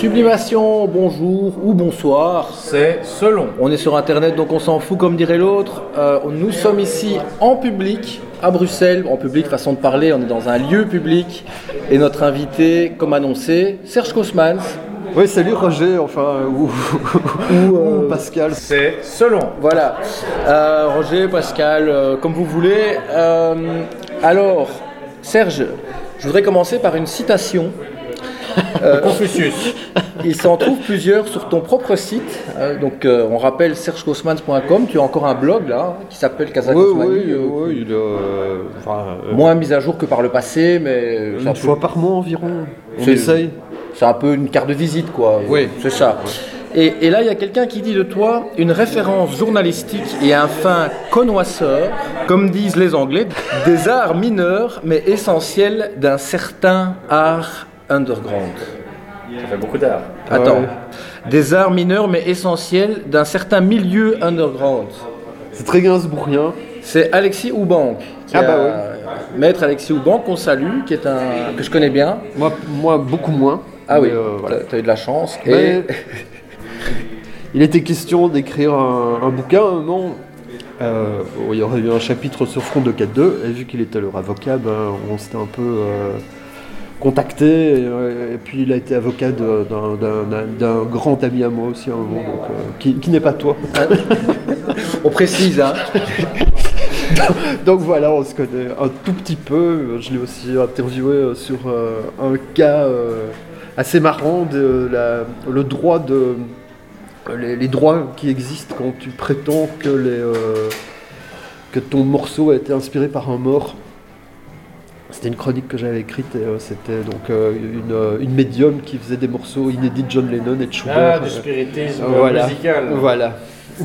Sublimation, bonjour ou bonsoir. C'est selon. On est sur internet donc on s'en fout comme dirait l'autre. Euh, nous sommes ici en public à Bruxelles, en public façon de parler, on est dans un lieu public et notre invité, comme annoncé, Serge Kosmans. Oui, salut Roger, enfin, ou, ou, euh, Pascal. C'est selon. Voilà. Euh, Roger, Pascal, euh, comme vous voulez. Euh, alors, Serge, je voudrais commencer par une citation. Euh, Confucius. Il s'en trouve plusieurs sur ton propre site. Euh, donc, euh, on rappelle sergecosmans.com. Tu as encore un blog là qui s'appelle Oui, Kazakosmani. oui, euh, oui, il, euh, euh, Moins mis à jour que par le passé, mais un une peu- fois par mois environ. On C'est- essaye. C'est un peu une carte de visite, quoi. Oui. C'est ça. Et, et là, il y a quelqu'un qui dit de toi une référence journalistique et un fin connoisseur, comme disent les Anglais, des arts mineurs mais essentiels d'un certain art underground. Ça fait beaucoup d'art. Attends. Ouais. Des arts mineurs mais essentiels d'un certain milieu underground. C'est très gainsbourgien. C'est Alexis Oubank. qui Ah bah a- Maître Alexis Oubank, qu'on salue, qui est un que je connais bien. Moi, moi beaucoup moins. Ah oui, euh, voilà. t'as eu de la chance. Et- il était question d'écrire un, un bouquin, un moment. euh, où il y aurait eu un chapitre sur Front de 4.2, et vu qu'il était leur avocat, ben, on s'était un peu euh, contacté, et, euh, et puis il a été avocat d'un- grand ami à moi aussi à un moment, donc, euh, qui, qui n'est pas toi. On précise, hein. Donc voilà, on se connaît un tout petit peu. Je l'ai aussi interviewé euh, sur un cas assez marrant de la- le droit de les, les droits qui existent quand tu prétends que les que ton morceau a été inspiré par un mort. C'était une chronique que j'avais écrite et euh, c'était donc euh, une, euh, une médium qui faisait des morceaux inédits de John Lennon et de Schubert. Ah, du spiritisme voilà. musical. Voilà.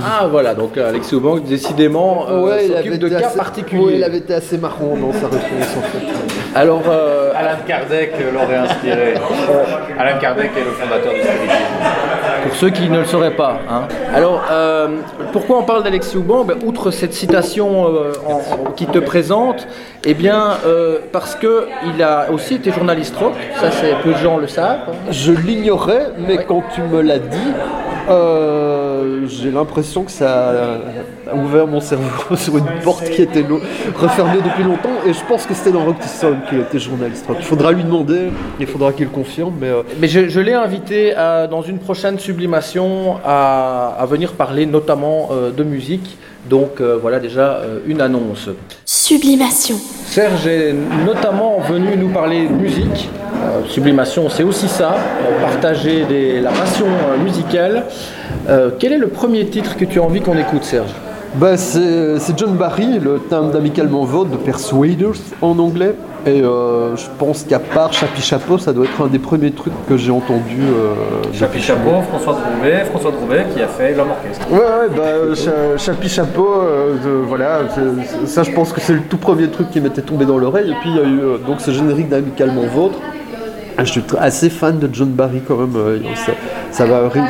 Ah voilà, donc euh, Alexis Oubank, décidément, euh, Ouais, il avait de été cas assez- particuliers. ouais, il avait été assez marrant dans sa réponse en fait. Alors, euh, Alan Kardec l'aurait inspiré. Alan Kardec est le fondateur du spiritisme. Pour ceux qui ne le sauraient pas. hein. Alors, euh, pourquoi on parle d'Alexis Oubank Ben, Outre cette citation euh, en- en- qui te présente, eh bien, euh, parce qu'il a aussi été journaliste rock, ça c'est peu de gens le savent. Je l'ignorais, mais quand tu me l'as dit, euh, j'ai l'impression que ça a ouvert mon cerveau sur une porte qui était refermée depuis longtemps. Et je pense que c'était dans Rock Tyson qu'il était journaliste. Il faudra lui demander, il faudra qu'il confirme. Mais euh, je, l'ai invité dans une prochaine sublimation à, à venir parler notamment euh, de musique. Donc euh, voilà déjà euh, une annonce. Sublimation. Serge est notamment venu nous parler de musique. Euh, sublimation, c'est aussi ça, partager des- la passion musicale. Quel est le premier titre que tu as envie qu'on écoute, Serge? Bah, c'est John Barry, le thème d'Amicalement Vote de Persuaders en anglais. Et euh, je pense qu'à part Chapi Chapeau, ça doit être un des premiers trucs que j'ai entendu. Euh, Chapi Chapeau, François Drouvet, François Drouvet qui a fait l'homme orchestre. Ouais, ouais, bah, cha- Chapi Chapeau, euh, voilà, ça je pense que c'est le tout premier truc qui m'était tombé dans l'oreille. Et puis il y a eu donc ce générique d'Amicalement Vôtre. Ah, Je suis assez fan de John Barry quand même.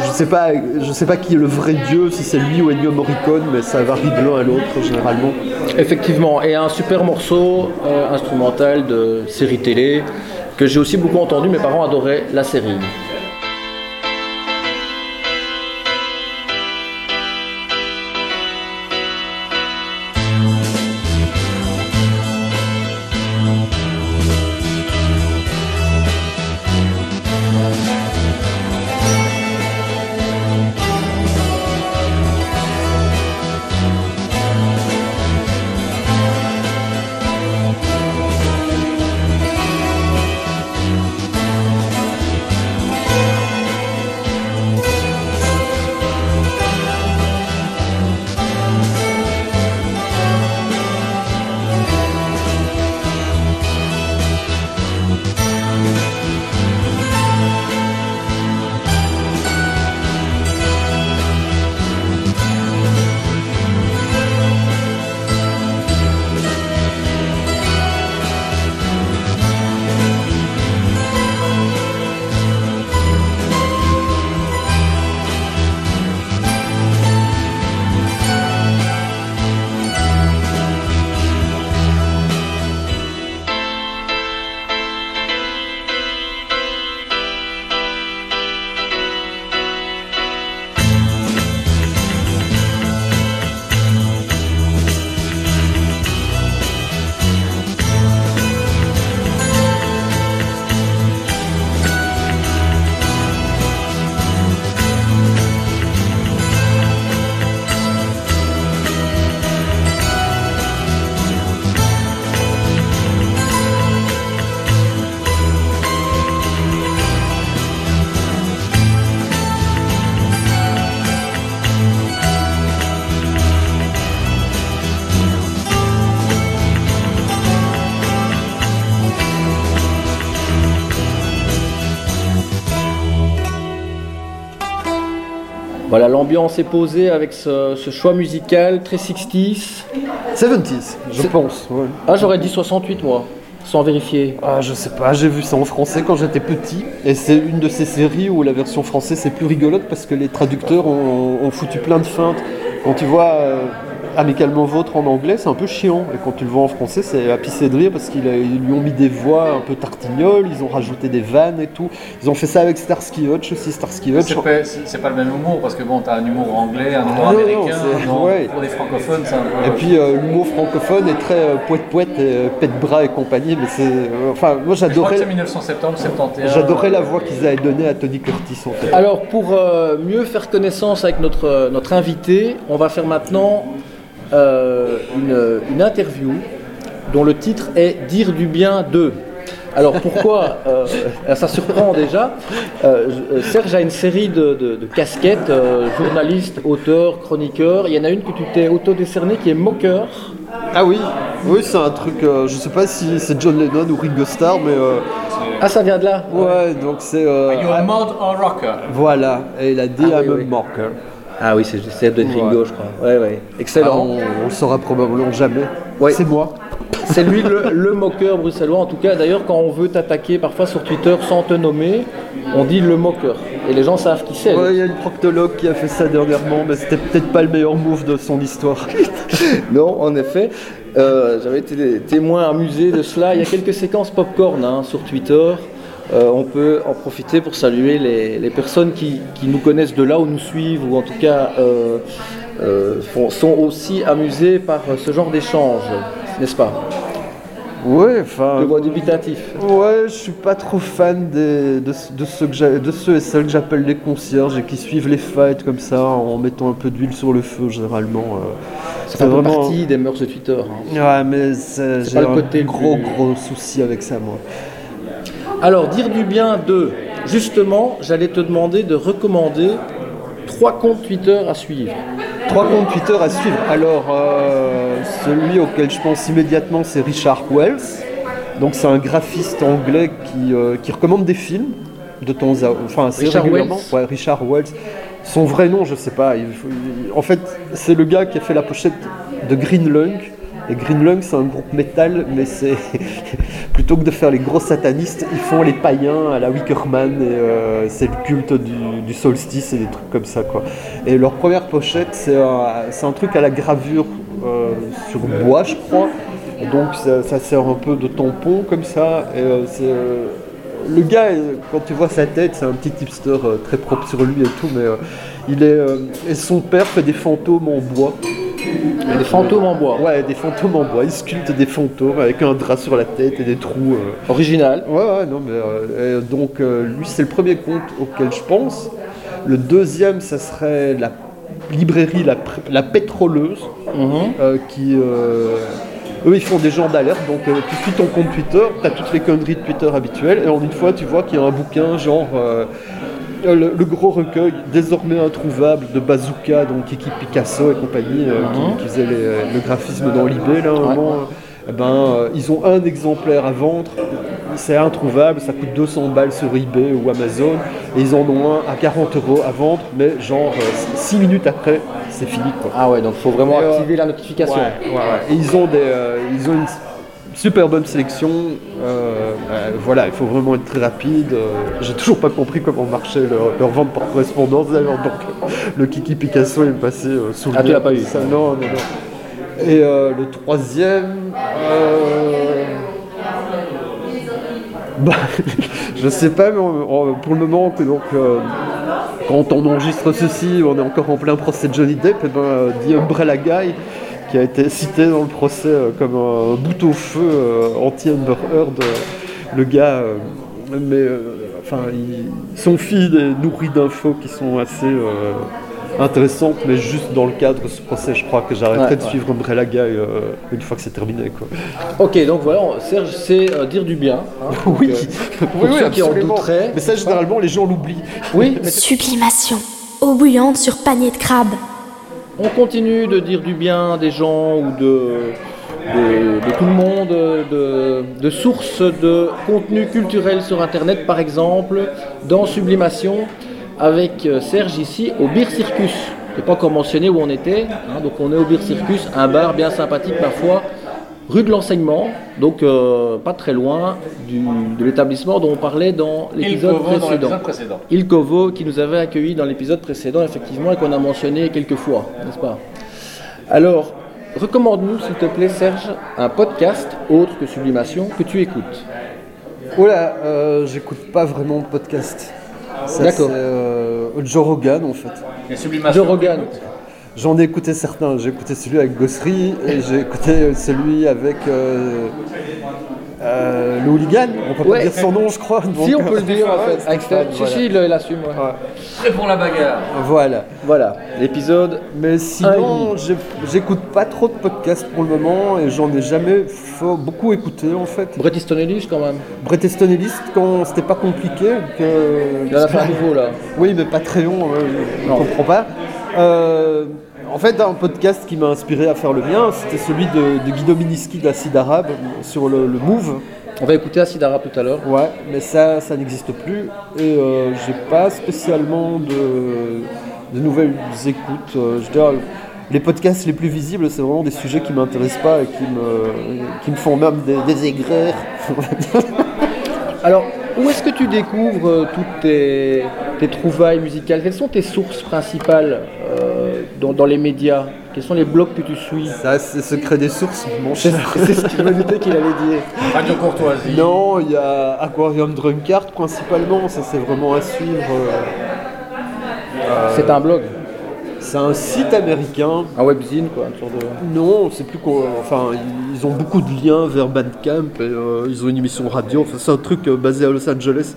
Je sais sais pas qui est le vrai dieu, si c'est lui ou Ennio Morricone, mais ça varie de l'un à l'autre généralement. Effectivement, et un super morceau euh, instrumental de série télé que j'ai aussi beaucoup entendu. Mes parents adoraient la série. L'ambiance est posée avec ce, ce choix musical très 60s. 70s, je pense. ouais. Ah, j'aurais dit 68 moi, sans vérifier. Ah, je sais pas, j'ai vu ça en français quand j'étais petit. Et c'est une de ces séries où la version française c'est plus rigolote parce que les traducteurs ont, ont foutu plein de feintes. Quand tu vois euh, Amicalement Vôtre en anglais, c'est un peu chiant. Et quand tu le vois en français, c'est à pisser de rire parce qu'ils lui ont mis des voix un peu tartignoles, ils ont rajouté des vannes et tout. Ils ont fait ça avec Starsky Hutch aussi. Starsky Hutch. C'est pas, pas le même humour parce que bon, t'as un humour anglais, un humour Ah non, non, américain. c'est- non, ouais. Pour des francophones, c'est un peu. Et puis euh, l'humour francophone est très euh, poète-poète, et, euh, pète-bras et compagnie. Mais c'est. euh, enfin, moi je crois que j'adorais. c'est 1970, 71. J'adorais la voix qu'ils avaient donnée à Tony Curtis en fait. Alors pour euh, mieux faire connaissance avec notre, notre invité, on va faire maintenant euh, une, une interview dont le titre est Dire du bien d'eux. Alors pourquoi euh, Ça surprend déjà. Euh, euh, Serge a une série de, de- de casquettes, euh, journaliste, auteur, chroniqueur. Il y en a une que tu t'es auto-décerné qui est moqueur. Ah oui, oui c'est un truc, euh, je sais pas si c'est John Lennon ou Ringo Starr, mais euh, Ah ça vient de là ouais, donc c'est... euh, You're a mod or rocker. voilà, et il a dit Ah I'm oui, a oui. marker. Ah oui, c'est c'est de Ringo Ouais. je crois. Ouais, ouais. Ah, Excellent. on, on le saura probablement jamais. Ouais. C'est moi. C'est lui le, le moqueur bruxellois. En tout cas, d'ailleurs, quand on veut t'attaquer parfois sur Twitter sans te nommer, on dit le moqueur. Et les gens savent qui c'est. Ouais, il y a une proctologue qui a fait ça dernièrement, mais c'était peut-être pas le meilleur move de son histoire. Non, en effet. Euh, J'avais été témoin amusé de cela. Il y a quelques séquences popcorn hein, sur Twitter. Euh, on peut en profiter pour saluer les, les personnes qui, qui nous connaissent de là ou nous suivent, ou en tout cas euh, euh, font- sont aussi amusées par ce genre d'échange, n'est-ce pas? Ouais, enfin... Le voix dubitatif. Ouais, je suis pas trop fan des- de, de ceux que de ceux et celles que j'appelle les concierges et qui suivent les fights comme ça en mettant un peu d'huile sur le feu généralement. Ça fait un peu partie des mœurs de Twitter. hein. Ouais, mais c'est- C'est j'ai un gros plus- gros souci avec ça moi. Alors, dire du bien de. Justement, j'allais te demander de recommander trois comptes Twitter à suivre. Trois comptes Twitter à suivre. Alors, euh, celui auquel je pense immédiatement, c'est Richard Wells. Donc, c'est un graphiste anglais qui, euh, qui recommande des films de temps à enfin assez Richard régulièrement. Wells Ouais, Richard Wells. Son vrai nom, je sais pas. il faut- il- en fait, c'est le gars qui a fait la pochette de Green Lung. Et Green Lung, c'est un groupe métal, mais c'est plutôt que de faire les gros satanistes, ils font les païens à la Wickerman et euh, c'est le culte du, solstice et des trucs comme ça quoi. Et leur première pochette, c'est un, truc à la gravure euh, sur bois, je crois. Donc ça, sert un peu de tampon comme ça. Euh, le gars, quand tu vois sa tête, c'est un petit hipster très propre sur lui et tout, mais il est et son père fait des fantômes en bois. Des fantômes en bois. Ouais, des fantômes en bois. Il sculpte des fantômes avec un drap sur la tête et des trous. euh. Original. Ouais, ouais, non, mais euh, et donc euh, lui, c'est le premier compte auquel je pense. Le deuxième, ça serait la librairie La, Pr- La Pétroleuse, Mhm. euh, qui. euh, eux, ils font des genres d'alerte, donc euh, tu suis ton compte Twitter, tu as toutes les conneries de Twitter habituelles, et en une fois, tu vois qu'il y a un bouquin, genre. euh, le, le gros recueil, désormais introuvable, de Bazooka, donc Kiki Picasso et compagnie, euh, qui, qui faisait les- le graphisme dans l'IB, là, un moment. eh ben, euh, ils ont un exemplaire à vendre, c'est introuvable, ça coûte 200 balles sur eBay ou Amazon, et ils en ont un à 40 euros à vendre, mais genre 6 minutes après, c'est fini quoi. Ah ouais, donc il faut vraiment Et, euh, activer la notification. Ouais, ouais, ouais. Et ils ont, des, euh, ils ont une super bonne sélection. euh, euh, voilà, il faut vraiment être très rapide. euh, J'ai toujours pas compris comment marchait leur, leur vente par correspondance. D'ailleurs, donc le Kiki Picasso est passé sous le Ah, tu nez. l'as pas eu. Ça, Non, non, non. Et le troisième. bah, je sais pas, mais on- on- pour le moment, donc, quand on enregistre ceci, on est encore en plein procès de Johnny Depp, et ben, The Umbrella Guy, qui a été cité dans le procès euh, comme un bout au feu euh, anti-Amber Heard, euh, le gars, euh, mais euh, enfin, il- son feed est nourri d'infos qui sont assez euh, intéressantes, mais juste dans le cadre de ce procès, je crois que j'arrêterai Ouais, de ouais. suivre Umbrella Guy euh, une fois que c'est terminé. Quoi. Ok, donc voilà, Serge sait euh, dire du bien. hein. Donc, Oui, euh, pour ceux qui en douteraient. Mais ça, généralement, les gens l'oublient. Oui, mais Sublimation. Eau bouillante sur panier de crabe. On continue de dire du bien des gens ou de, tout le monde, de, sources de contenu culturel sur Internet, par exemple, dans Sublimation. avec Serge ici au Beer Circus. Je n'ai pas encore mentionné où on était, hein, donc on est au Beer Circus, un bar bien sympathique parfois, rue de l'enseignement, donc euh, pas très loin du- de l'établissement dont on parlait dans Il l'épisode précédent. précédent. Il Kovo qui nous avait accueillis dans l'épisode précédent, effectivement, et qu'on a mentionné quelques fois, n'est-ce pas? Alors, recommande-nous, s'il te plaît, Serge, un podcast autre que Sublimation que tu écoutes. Oula, euh, j'écoute pas vraiment de podcast. D'accord. c'est, euh, Joe Rogan en fait. Et Sublimation. Joe Rogan. J'en ai écouté certains. J'ai écouté celui avec Gossery et j'ai écouté celui avec euh, euh, le hooligan. On peut Ouais. pas dire son nom, je crois. Si on peut le dire, en fait. Avec Stéphane, si, voilà. si, il il assume. ouais. Prêt pour la bagarre. Voilà. Voilà, l'épisode. Mais sinon, Ah, j'écoute pas trop de podcasts pour le moment et j'en ai jamais beaucoup écouté en fait. Bret Easton Ellis, quand même. Bret Easton Ellis, quand c'était pas compliqué, que... Il en a fait un nouveau, là. Oui, mais pas très long, euh, je ne comprends pas. Euh, en fait, un podcast qui m'a inspiré à faire le mien, c'était celui de, de Guido Miniski de la Cide Arabe sur le, le Move. On va écouter Asidara tout à l'heure. Ouais, mais ça, ça n'existe plus. Et euh, j'ai pas spécialement de, de nouvelles écoutes. Euh, je dire, les podcasts les plus visibles, c'est vraiment des sujets qui m'intéressent pas et qui me, qui me font même des, des aigreurs. Alors, où est-ce que tu découvres euh, toutes tes, tes trouvailles musicales? Quelles sont tes sources principales euh, dans, dans les médias Quels sont les blogs que tu suis ça, c'est secret des sources, mon C'est cher. c'est ce qu'il m'a douté qu'il allait dire. Radio Courtoisie. Non, il y a Aquarium Drunkard principalement, ça c'est vraiment à suivre. euh, C'est un blog, C'est un site américain. un webzine, quoi, une sorte de... Non, c'est plus quoi. Enfin, ils ont beaucoup de liens vers Bandcamp et euh, ils ont une émission radio. Enfin, c'est un truc euh, basé à Los Angeles.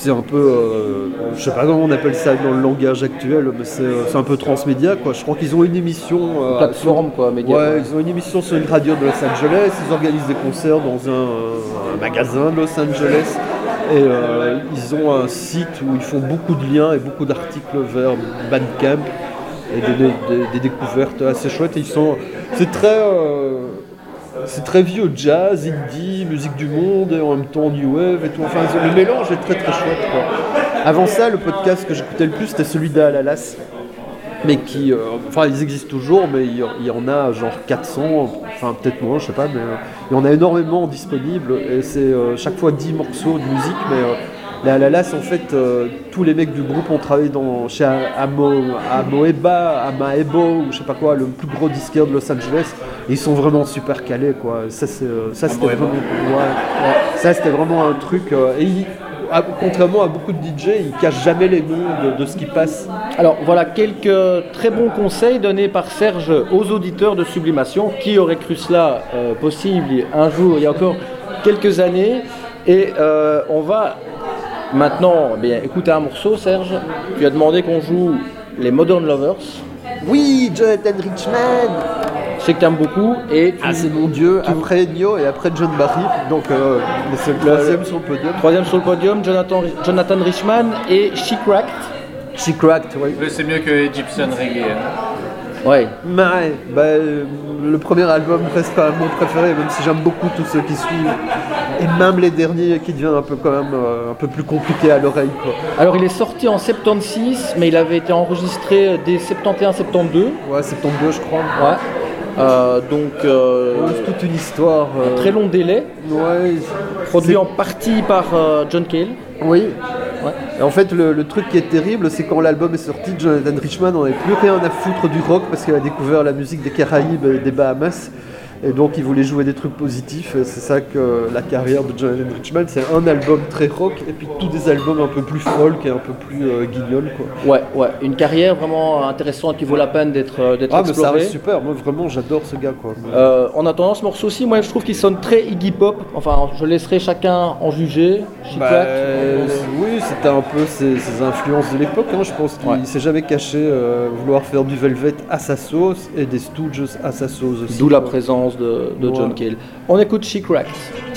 C'est un peu, euh, je sais pas comment on appelle ça dans le langage actuel, mais c'est euh, un peu transmédia quoi. Je crois qu'ils ont une émission. euh, plateforme, quoi, média. Ouais, quoi. ils ont une émission sur une radio de Los Angeles, ils organisent des concerts dans un, un magasin de Los Angeles et euh, ils ont un site où ils font beaucoup de liens et beaucoup d'articles vers Bandcamp et des, des- des découvertes assez chouettes. Et ils sont, c'est très, euh, c'est très vieux jazz, indie, musique du monde et en même temps new wave et tout. Enfin, le mélange est très très chouette. Avant ça, le podcast que j'écoutais le plus, c'était celui d'Alalas mais qui, euh, enfin ils existent toujours, mais il y, il y en a genre 400, enfin peut-être moins, je sais pas, mais euh, il y en a énormément disponibles et c'est euh, chaque fois 10 morceaux de musique, mais euh, la Lalas en fait, euh, tous les mecs du groupe ont travaillé dans, chez Amo, Amoeba, Amaebo ou je sais pas quoi, le plus gros disquaire de Los Angeles, et ils sont vraiment super calés quoi. Ça euh, ça c'était vraiment, ouais, ouais. ça c'était vraiment un truc. euh, et ils- à- contrairement à beaucoup de DJ, ils cachent jamais les noms de, de ce qui passe. Alors voilà quelques très bons conseils donnés par Serge aux auditeurs de Sublimation. Qui aurait cru cela euh, possible un jour, il y a encore quelques années Et euh, on va maintenant eh bien, écouter un morceau, Serge. Tu as demandé qu'on joue les Modern Lovers. Oui, Jonathan Richman Je sais que tu aimes beaucoup. Et tu- Ah, c'est mon dieu, après Ennio et après John Barry, donc euh, mais c'est le troisième sur le podium. troisième sur le podium, Jonathan, Jonathan Richman et She Cracked. She Cracked, oui. Oui, c'est mieux que Egyptian Reggae. hein. Ouais. Mais, ouais, bah, euh, le premier album reste quand même mon préféré, même si j'aime beaucoup tous ceux qui suivent. Et même les derniers qui deviennent un peu quand même euh, un peu plus compliqués à l'oreille. quoi. Alors il est sorti en 76, mais il avait été enregistré dès 71-72. Ouais, 72 je crois. Ouais. Euh, donc euh, C'est toute une histoire. euh, très long délai, Ouais, produit en partie par John Cale. Oui. Ouais. Et en fait, le, le truc qui est terrible, c'est quand l'album est sorti, Jonathan Richman n'en avait plus rien à foutre du rock parce qu'il a découvert la musique des Caraïbes et des Bahamas. Et donc, il voulait jouer des trucs positifs. C'est ça que la carrière de Jonathan Richman, c'est un album très rock et puis tous des albums un peu plus folk et un peu plus euh, guignols, quoi. Ouais, ouais, une carrière vraiment intéressante qui vaut la peine d'être euh, d'être Ah, mais ça reste super. Moi, vraiment, j'adore ce gars, quoi. Euh, en attendant ce morceau aussi, moi je trouve qu'il sonne très Iggy Pop. Enfin, je laisserai chacun en juger. Bah, euh, oui, c'était un peu ses, ses influences de l'époque. hein. Je pense qu'il Ouais. s'est jamais caché euh, vouloir faire du Velvet à sa sauce et des Stooges à sa sauce aussi. D'où la quoi. De, de John. Cale. On écoute She Cracked.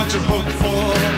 What you hoped for.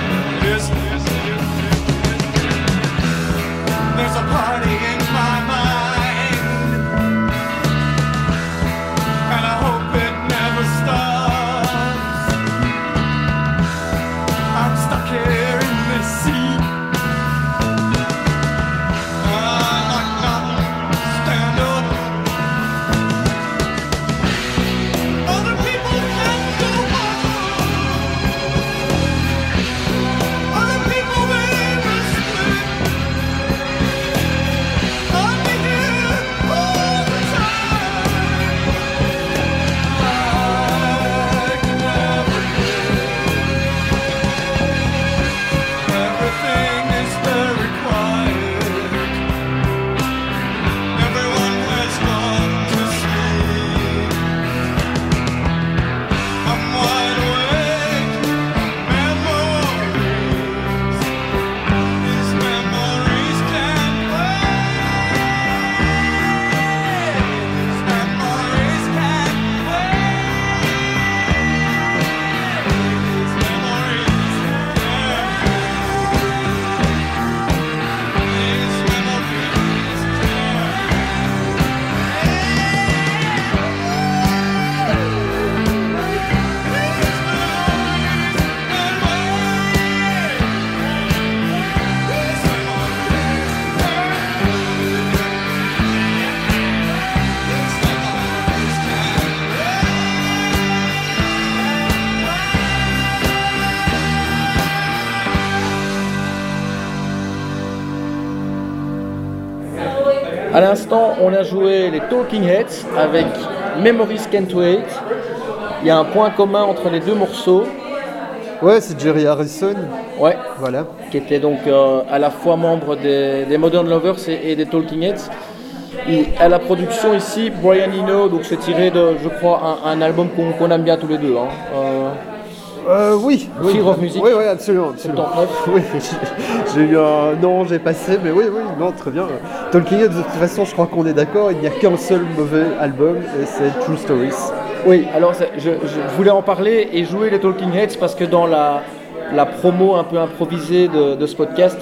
On a joué les Talking Heads avec Memories Can't Wait. Il y a un point commun entre les deux morceaux, Ouais, c'est Jerry Harrison. ouais, Voilà. qui était donc euh, à la fois membre des, des Modern Lovers et, et des Talking Heads. Et à la production ici, Brian Eno, donc c'est tiré de, je crois, un, un album qu'on qu'on aime bien tous les deux. Hein. Euh, Euh, oui, oui. Fear of Music. Oui, oui, absolument. absolument. 79. Oui, j'ai- eu un non, j'ai passé, mais oui, oui, non, très bien. Talking Heads, de toute façon, je crois qu'on est d'accord, il n'y a qu'un seul mauvais album, et c'est True Stories. Oui, alors c'est- je, je voulais en parler et jouer les Talking Heads parce que dans la, la promo un peu improvisée de, de ce podcast,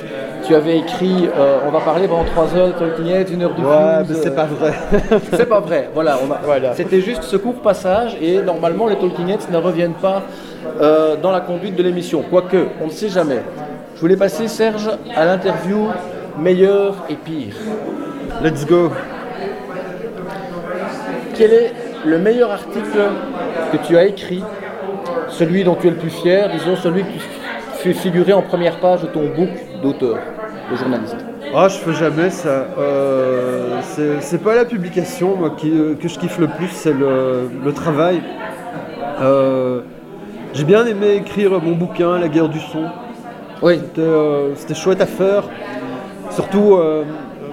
tu avais écrit euh, on va parler pendant 3 heures de Talking Heads, 1 heure du Ouais, mais c'est euh, pas vrai. C'est pas vrai, voilà. on a- Voilà. C'était juste ce court passage et normalement les Talking Heads ne reviennent pas euh, dans la conduite de l'émission. Quoique, on ne sait jamais. Je voulais passer, Serge, à l'interview meilleur et pire. Let's go. Quel est le meilleur article que tu as écrit? Celui dont tu es le plus fier, disons celui que tu fais figurer en première page de ton book d'auteur, de journaliste. Ah, je fais jamais ça. Euh, c'est pas la publication moi, qui, euh, que je kiffe le plus, c'est le, le travail. Euh, J'ai bien aimé écrire mon bouquin, La guerre du son. Oui, C'était euh, c'était chouette à faire. Surtout euh,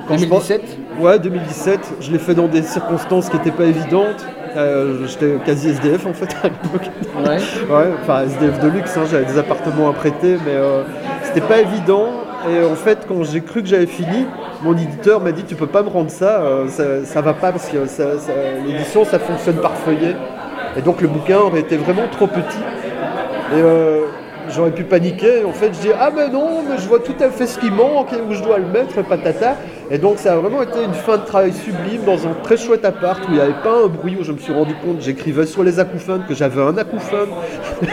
quand je pense- 2017 Ouais, 2017. Je l'ai fait dans des circonstances qui n'étaient pas évidentes. Euh, J'étais quasi SDF en fait à l'époque. Ouais. Ouais, enfin SDF de luxe, hein, j'avais des appartements à prêter, mais euh, c'était pas évident. Et en fait, quand j'ai cru que j'avais fini, mon éditeur m'a dit Tu peux pas me rendre ça, ça, ça va pas parce que ça- ça- l'édition ça fonctionne par feuillet. Et donc le bouquin aurait été vraiment trop petit. Et euh, j'aurais pu paniquer. En fait, je dis Ah, mais non, mais je vois tout à fait ce qui manque et où je dois le mettre, et patata. Et donc, ça a vraiment été une fin de travail sublime dans un très chouette appart où il n'y avait pas un bruit, où je me suis rendu compte, j'écrivais sur les acouphènes que j'avais un acouphène.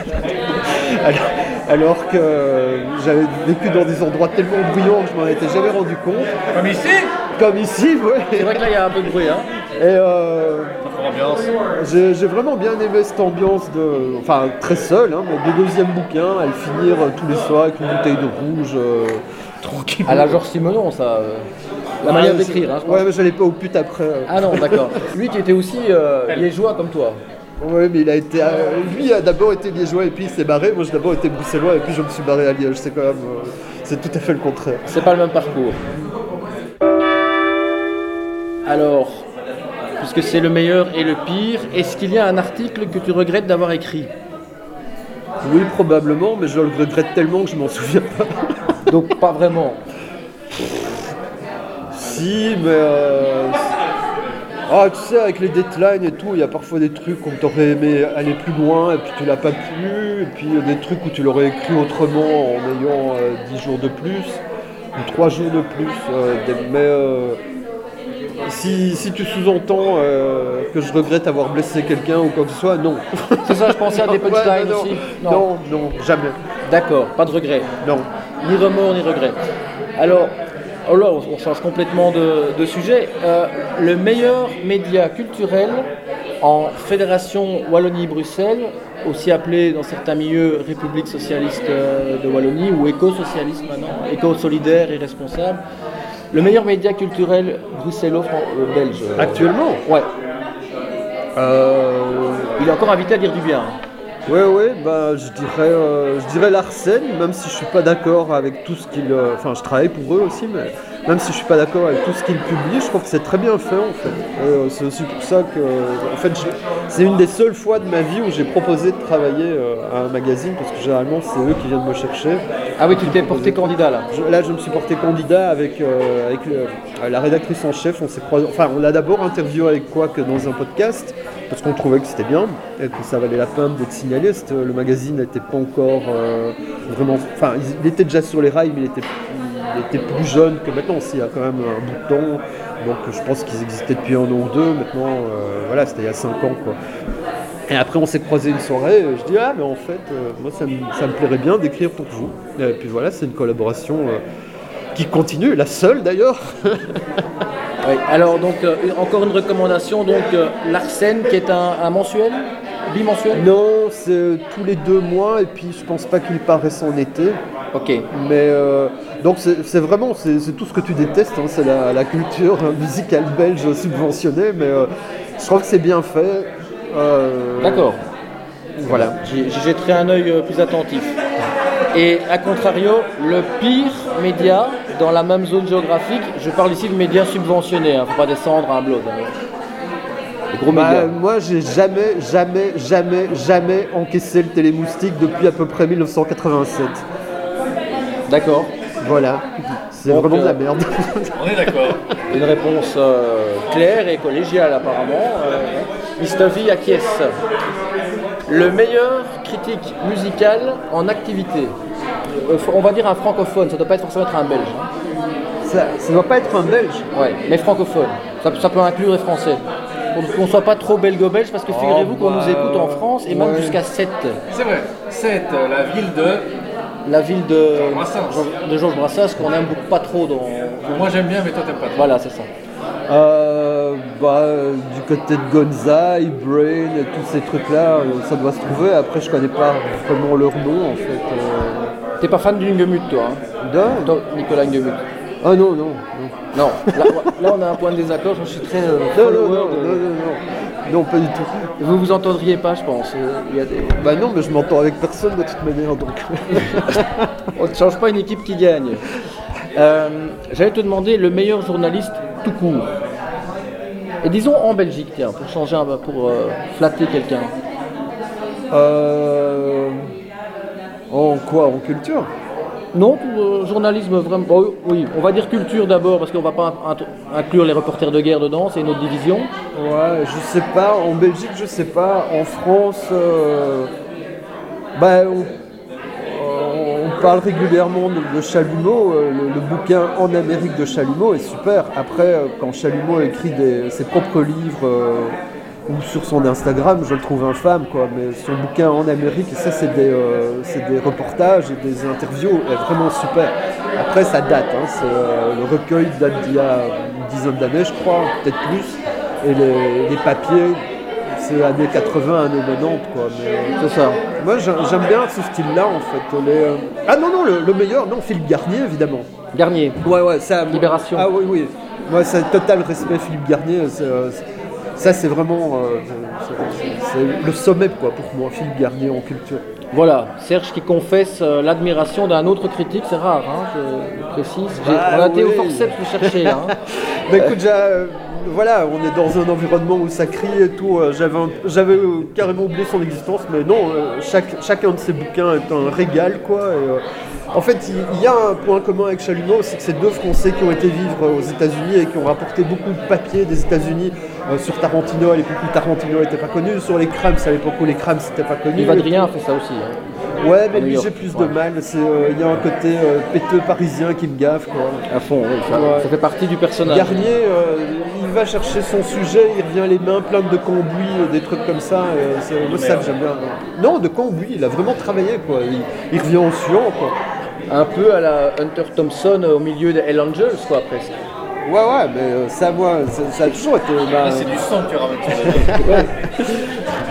alors, alors que j'avais vécu dans des endroits tellement bruyants que je m'en étais jamais rendu compte. Comme ici Comme ici, oui. C'est vrai que là il y a un peu de bruit. Hein. Et euh, Ambiance. j'ai j'ai vraiment bien aimé cette ambiance de. Enfin, très seul, hein, mais de deuxième bouquin, à le finir euh, tous les soirs avec une bouteille de rouge, euh, tranquille. À la Georges Simenon, ça. euh. La manière Ah, d'écrire, hein, je pense. Ouais, mais j'allais pas au pute après. euh. Ah non, d'accord. Lui qui était aussi euh, liégeois comme toi. Ouais, mais il a été. euh, lui a d'abord été liégeois et puis il s'est barré. Moi, j'ai d'abord été bruxellois et puis je me suis barré à Liège. C'est quand même. euh, c'est tout à fait le contraire. C'est pas le même parcours. Alors, puisque c'est le meilleur et le pire, est-ce qu'il y a un article que tu regrettes d'avoir écrit? Oui, probablement, mais je le regrette tellement que je m'en souviens pas. Donc pas vraiment. Si, mais. euh, Ah, tu sais, avec les deadlines et tout, il y a parfois des trucs où t'aurais aimé aller plus loin et puis tu l'as pas pu, et puis il y a des trucs où tu l'aurais écrit autrement en ayant euh, 10 jours de plus, ou 3 jours de plus. euh, Mais euh, si, si tu sous-entends euh, que je regrette avoir blessé quelqu'un ou quoi que ce soit, non. C'est ça, je pensais à des Ouais, punchlines non, aussi. non, non, jamais. D'accord, pas de regret. Non. Ni remords, ni regrets. Alors, oh là, on change complètement de, de sujet. Euh, le meilleur média culturel en Fédération Wallonie-Bruxelles, aussi appelé dans certains milieux République socialiste euh, de Wallonie ou éco-socialiste maintenant, éco-solidaire et responsable. Le meilleur média culturel bruxello-belge. Actuellement Ouais, euh, il est encore invité à dire du bien. Ouais, ouais, bah, je dirais, euh, je dirais Larsen, même si je suis pas d'accord avec tout ce qu'il. euh, Enfin, je travaille pour eux aussi, mais même si je suis pas d'accord avec tout ce qu'ils publient, je trouve que c'est très bien fait en fait. Euh, c'est aussi pour ça que, en fait, c'est une des seules fois de ma vie où j'ai proposé de travailler à un magazine, parce que généralement c'est eux qui viennent me chercher. Ah oui, tu t'es porté candidat là. Je- là, je me suis porté candidat avec, avec la rédactrice en chef. On s'est croisé. Enfin, on l'a d'abord interviewé avec quoi que dans un podcast, parce qu'on trouvait que c'était bien et que ça valait la peine d'être C'était- Le magazine n'était pas encore euh, vraiment. Enfin, il, il était déjà sur les rails, mais il était, il plus jeune que maintenant. S'il y a quand même un bout de temps. Donc, je pense qu'ils existaient depuis un an ou deux. Maintenant, euh, voilà, c'était il y a cinq ans, quoi. Et après, on s'est croisé une soirée. euh, Je dis ah, mais en fait, euh, moi, ça me, ça me plairait bien d'écrire pour vous. Et puis voilà, c'est une collaboration euh, qui continue, la seule d'ailleurs. Oui, alors donc euh, encore une recommandation, donc euh, qui est un mensuel, bimensuel? Non, c'est tous les deux mois. Et puis, je pense pas qu'il paraisse en été. Ok. Mais euh, donc, c'est vraiment, c'est tout ce que tu détestes. hein, c'est la, la culture musicale belge subventionnée. Mais euh, je trouve que c'est bien fait. Euh, D'accord. Voilà. J'y jetterai un œil plus attentif. Et à contrario, le pire média dans la même zone géographique, je parle ici de médias subventionnés, ne faut pas descendre à un blog. hein. Gros Bah, moi, j'ai jamais, jamais, jamais, jamais encaissé le télémoustique depuis à peu près 1987. D'accord. Voilà. C'est Donc, vraiment de la euh, merde. On est d'accord. Une réponse euh, claire et collégiale apparemment. Euh, Mistovi acquiesce. Le meilleur critique musical en activité. Euh, on va dire un francophone, ça ne doit pas être forcément être un belge. hein. ça, ça doit pas être un belge. Ouais, mais francophone. Ça, ça peut inclure les français. Pour qu'on ne soit pas trop belgo-belge, parce que figurez-vous qu'on nous écoute en France et même jusqu'à 7. C'est vrai. C'est euh, la ville de. La ville de, Brassens. de Georges Brassens, qu'on aime beaucoup pas trop dans. que Moi j'aime bien, mais toi t'aimes pas. trop. Voilà, c'est ça. Euh, bah, du côté de Gonza, Brain tous ces trucs-là, euh, ça doit se trouver. Après, je connais pas vraiment leur nom en fait. euh. T'es pas fan du Ngemut, toi, hein? De? Toi, Nicolas Ngemut. Ah non, non, non. Non, là, là, on a un point de désaccord, je suis très euh, Non, non, non, de- non, non, non. Non, pas du tout. Vous vous entendriez pas, je pense. Euh, Il y a des... Bah non, mais je m'entends avec personne de toute manière, donc. On ne change pas une équipe qui gagne. Euh, J'allais te demander le meilleur journaliste tout court. Et disons en Belgique, tiens, pour changer un pour euh, flatter quelqu'un. En quoi? En culture? Non, euh, journalisme vraiment. oui, on va dire culture d'abord, parce qu'on va pas inclure les reporters de guerre dedans, c'est une autre division. Ouais, je sais pas. En Belgique, je sais pas. En France, euh, on, euh, on parle régulièrement de, Chalumeau. euh, Le, bouquin En Amérique de Chalumeau est super. Après, quand Chalumeau écrit ses propres livres ou sur son Instagram, je le trouve infâme, quoi. Mais son bouquin En Amérique, ça, c'est des, euh, c'est des reportages et des interviews est vraiment super. Après, ça date. hein, c'est, euh, le recueil date d'il y a une dizaine d'années, je crois, peut-être plus. Et les, les papiers, c'est années 80, années 90, quoi. Mais, euh, C'est ça. moi, j'ai- j'aime bien ce style-là, en fait. Les, Ah non, non, le, le meilleur, non, Philippe Garnier, évidemment. Garnier. Ouais, ouais, ça. Libération. Ah oui, oui. Moi, c'est total respect, Philippe Garnier. Ça, c'est vraiment. euh, le sommet, quoi, pour moi, Philippe Garnier en culture. Voilà, Serge qui confesse euh, l'admiration d'un autre critique, c'est rare, hein, je précise. J'ai- Ah, on a été au forceps pour chercher hein. Mais écoute, euh, voilà, on est dans un environnement où ça crie et tout. euh, J'avais, euh, carrément oublié son existence, mais non, chaque, chacun de ces bouquins est un régal, quoi. et, en fait, il y, a un point commun avec Chalumeau, c'est que c'est deux Français qui ont été vivre aux États-Unis et qui ont rapporté beaucoup de papiers des États-Unis sur Tarantino à l'époque où Tarantino n'était pas connu, sur les Crams à l'époque où les Crams n'étaient pas connus. Yves Adrien a fait ça aussi. Hein. Ouais, mais lui j'ai plus ouais. de mal. Euh, Il y a un côté euh, péteux parisien qui me gaffe, quoi. À fond, oui, ça, Ouais. ça fait partie du personnage. Garnier, euh, il va chercher son sujet, il revient les mains pleines de cambouis, euh, des trucs comme ça. et, moi, ça que j'aime bien. Non, de cambouis, il a vraiment travaillé, quoi. Il, il revient en suant, quoi. Un peu à la Hunter Thompson au milieu des Hell Angels, quoi, presque. Ouais, ouais, mais euh, ça, moi, ça, ça a toujours été. bah, c'est du sang que tu ramènes.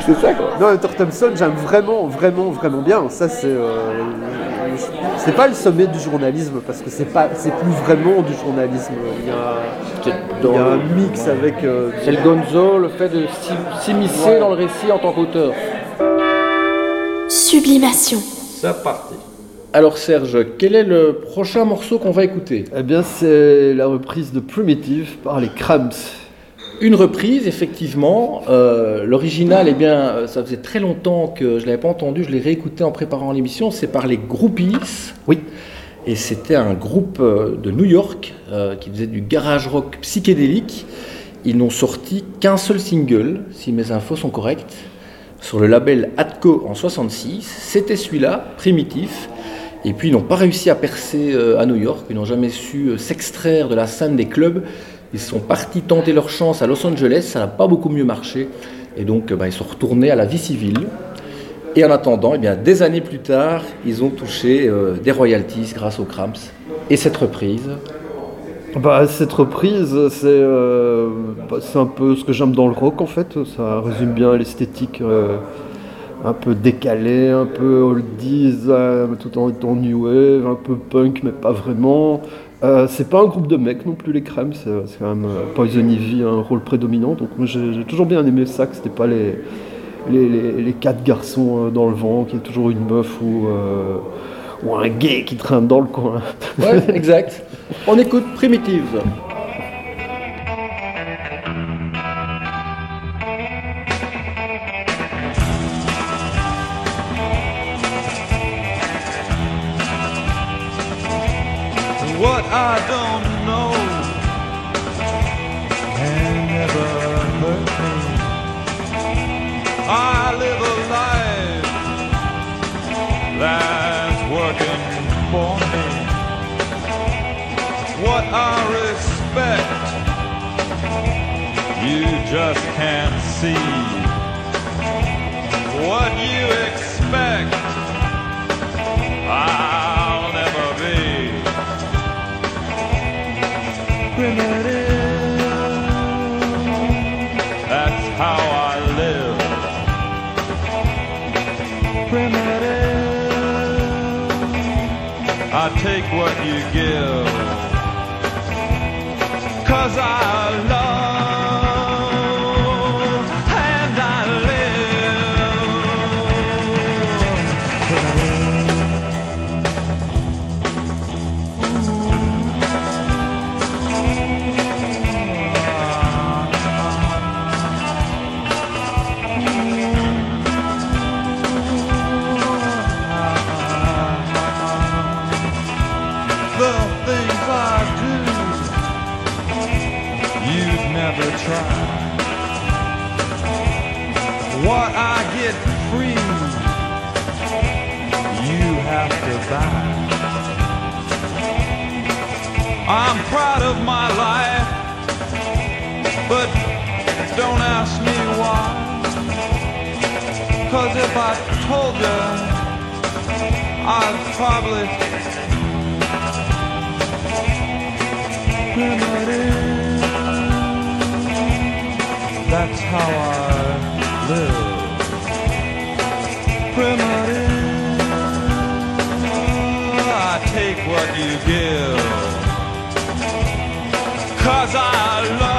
C'est ça, quoi. Non, Hunter Thompson, j'aime vraiment, vraiment, vraiment bien. Ça, c'est. euh, c'est pas le sommet du journalisme, parce que c'est pas, c'est plus vraiment du journalisme. Il y a, il y a un mix avec. euh, C'est le gonzo, le fait de s'im- s'immiscer Ouais. dans le récit en tant qu'auteur. Sublimation. C'est parti. Alors Serge, quel est le prochain morceau qu'on va écouter? Eh bien, c'est la reprise de Primitive par les Cramps. Une reprise, effectivement. Euh, L'original, eh bien, euh, ça faisait très longtemps que je ne l'avais pas entendu. Je l'ai réécouté en préparant l'émission. C'est par les Groupies. Oui. Et c'était un groupe euh, de New York euh, qui faisait du garage rock psychédélique. Ils n'ont sorti qu'un seul single, si mes infos sont correctes, sur le label Atco en 66. C'était celui-là, Primitif. Et puis ils n'ont pas réussi à percer euh, à New York. Ils n'ont jamais su euh, s'extraire de la scène des clubs. Ils sont partis tenter leur chance à Los Angeles. Ça n'a pas beaucoup mieux marché. Et donc euh, bah, ils sont retournés à la vie civile. Et en attendant, eh bien, des années plus tard, ils ont touché des royalties grâce aux Cramps. Et cette reprise, Bah, cette reprise, c'est bah, c'est un peu ce que j'aime dans le rock en fait. Ça résume bien l'esthétique un peu décalée, un peu oldies, euh, tout en étant new wave, un peu punk, mais pas vraiment. Euh, c'est pas un groupe de mecs non plus, les crèmes. C'est c'est quand même euh, Poison Ivy a un rôle prédominant. Donc moi j'ai toujours bien aimé ça, que c'était pas les, les, les- les quatre garçons euh, dans le vent, qu'il y ait toujours une meuf ou, euh, ou un gay qui traîne dans le coin. Ouais, exact. On écoute Primitive. What you give. Cause I I told you, I'd probably primitive. That's how I live. Primitive. I take what you give. Cause I love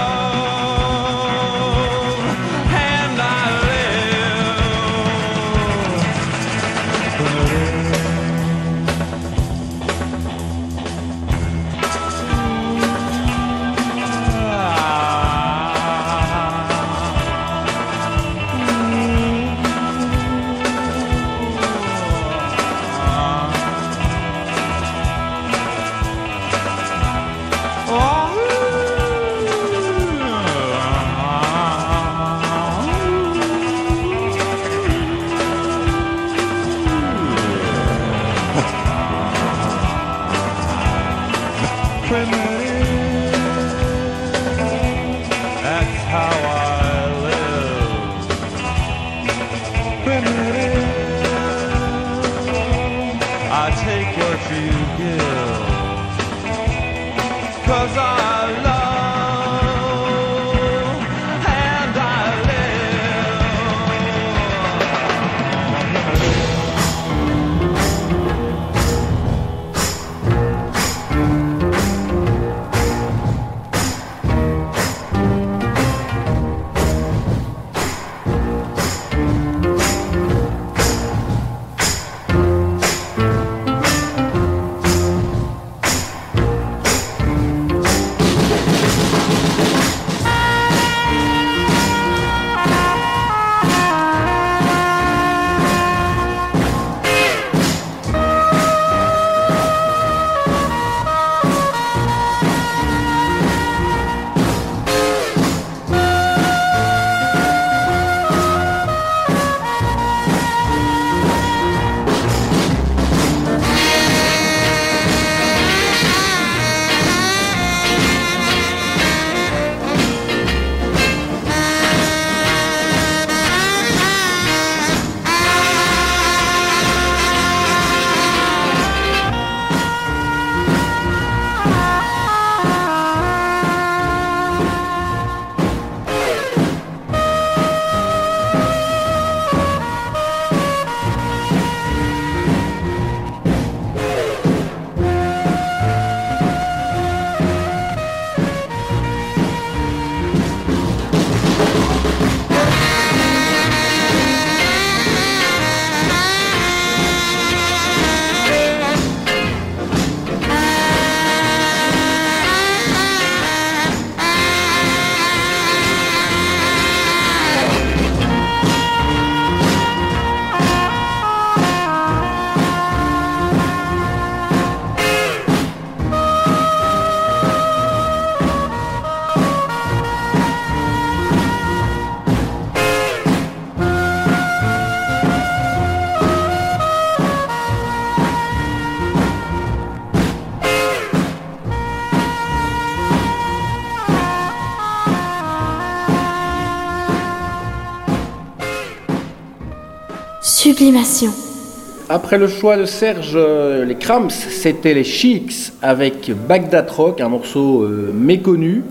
Après le choix de Serge, euh, les Cramps, c'était les Chics avec Bagdad Rock, un morceau euh, méconnu,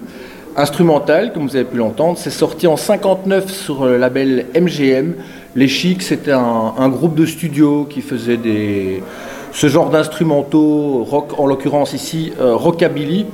instrumental, comme vous avez pu l'entendre. C'est sorti en 59 sur le label MGM. Les Chics, c'était un, groupe de studio qui faisait ce genre d'instrumentaux, rock, en l'occurrence ici, euh, rockabilly.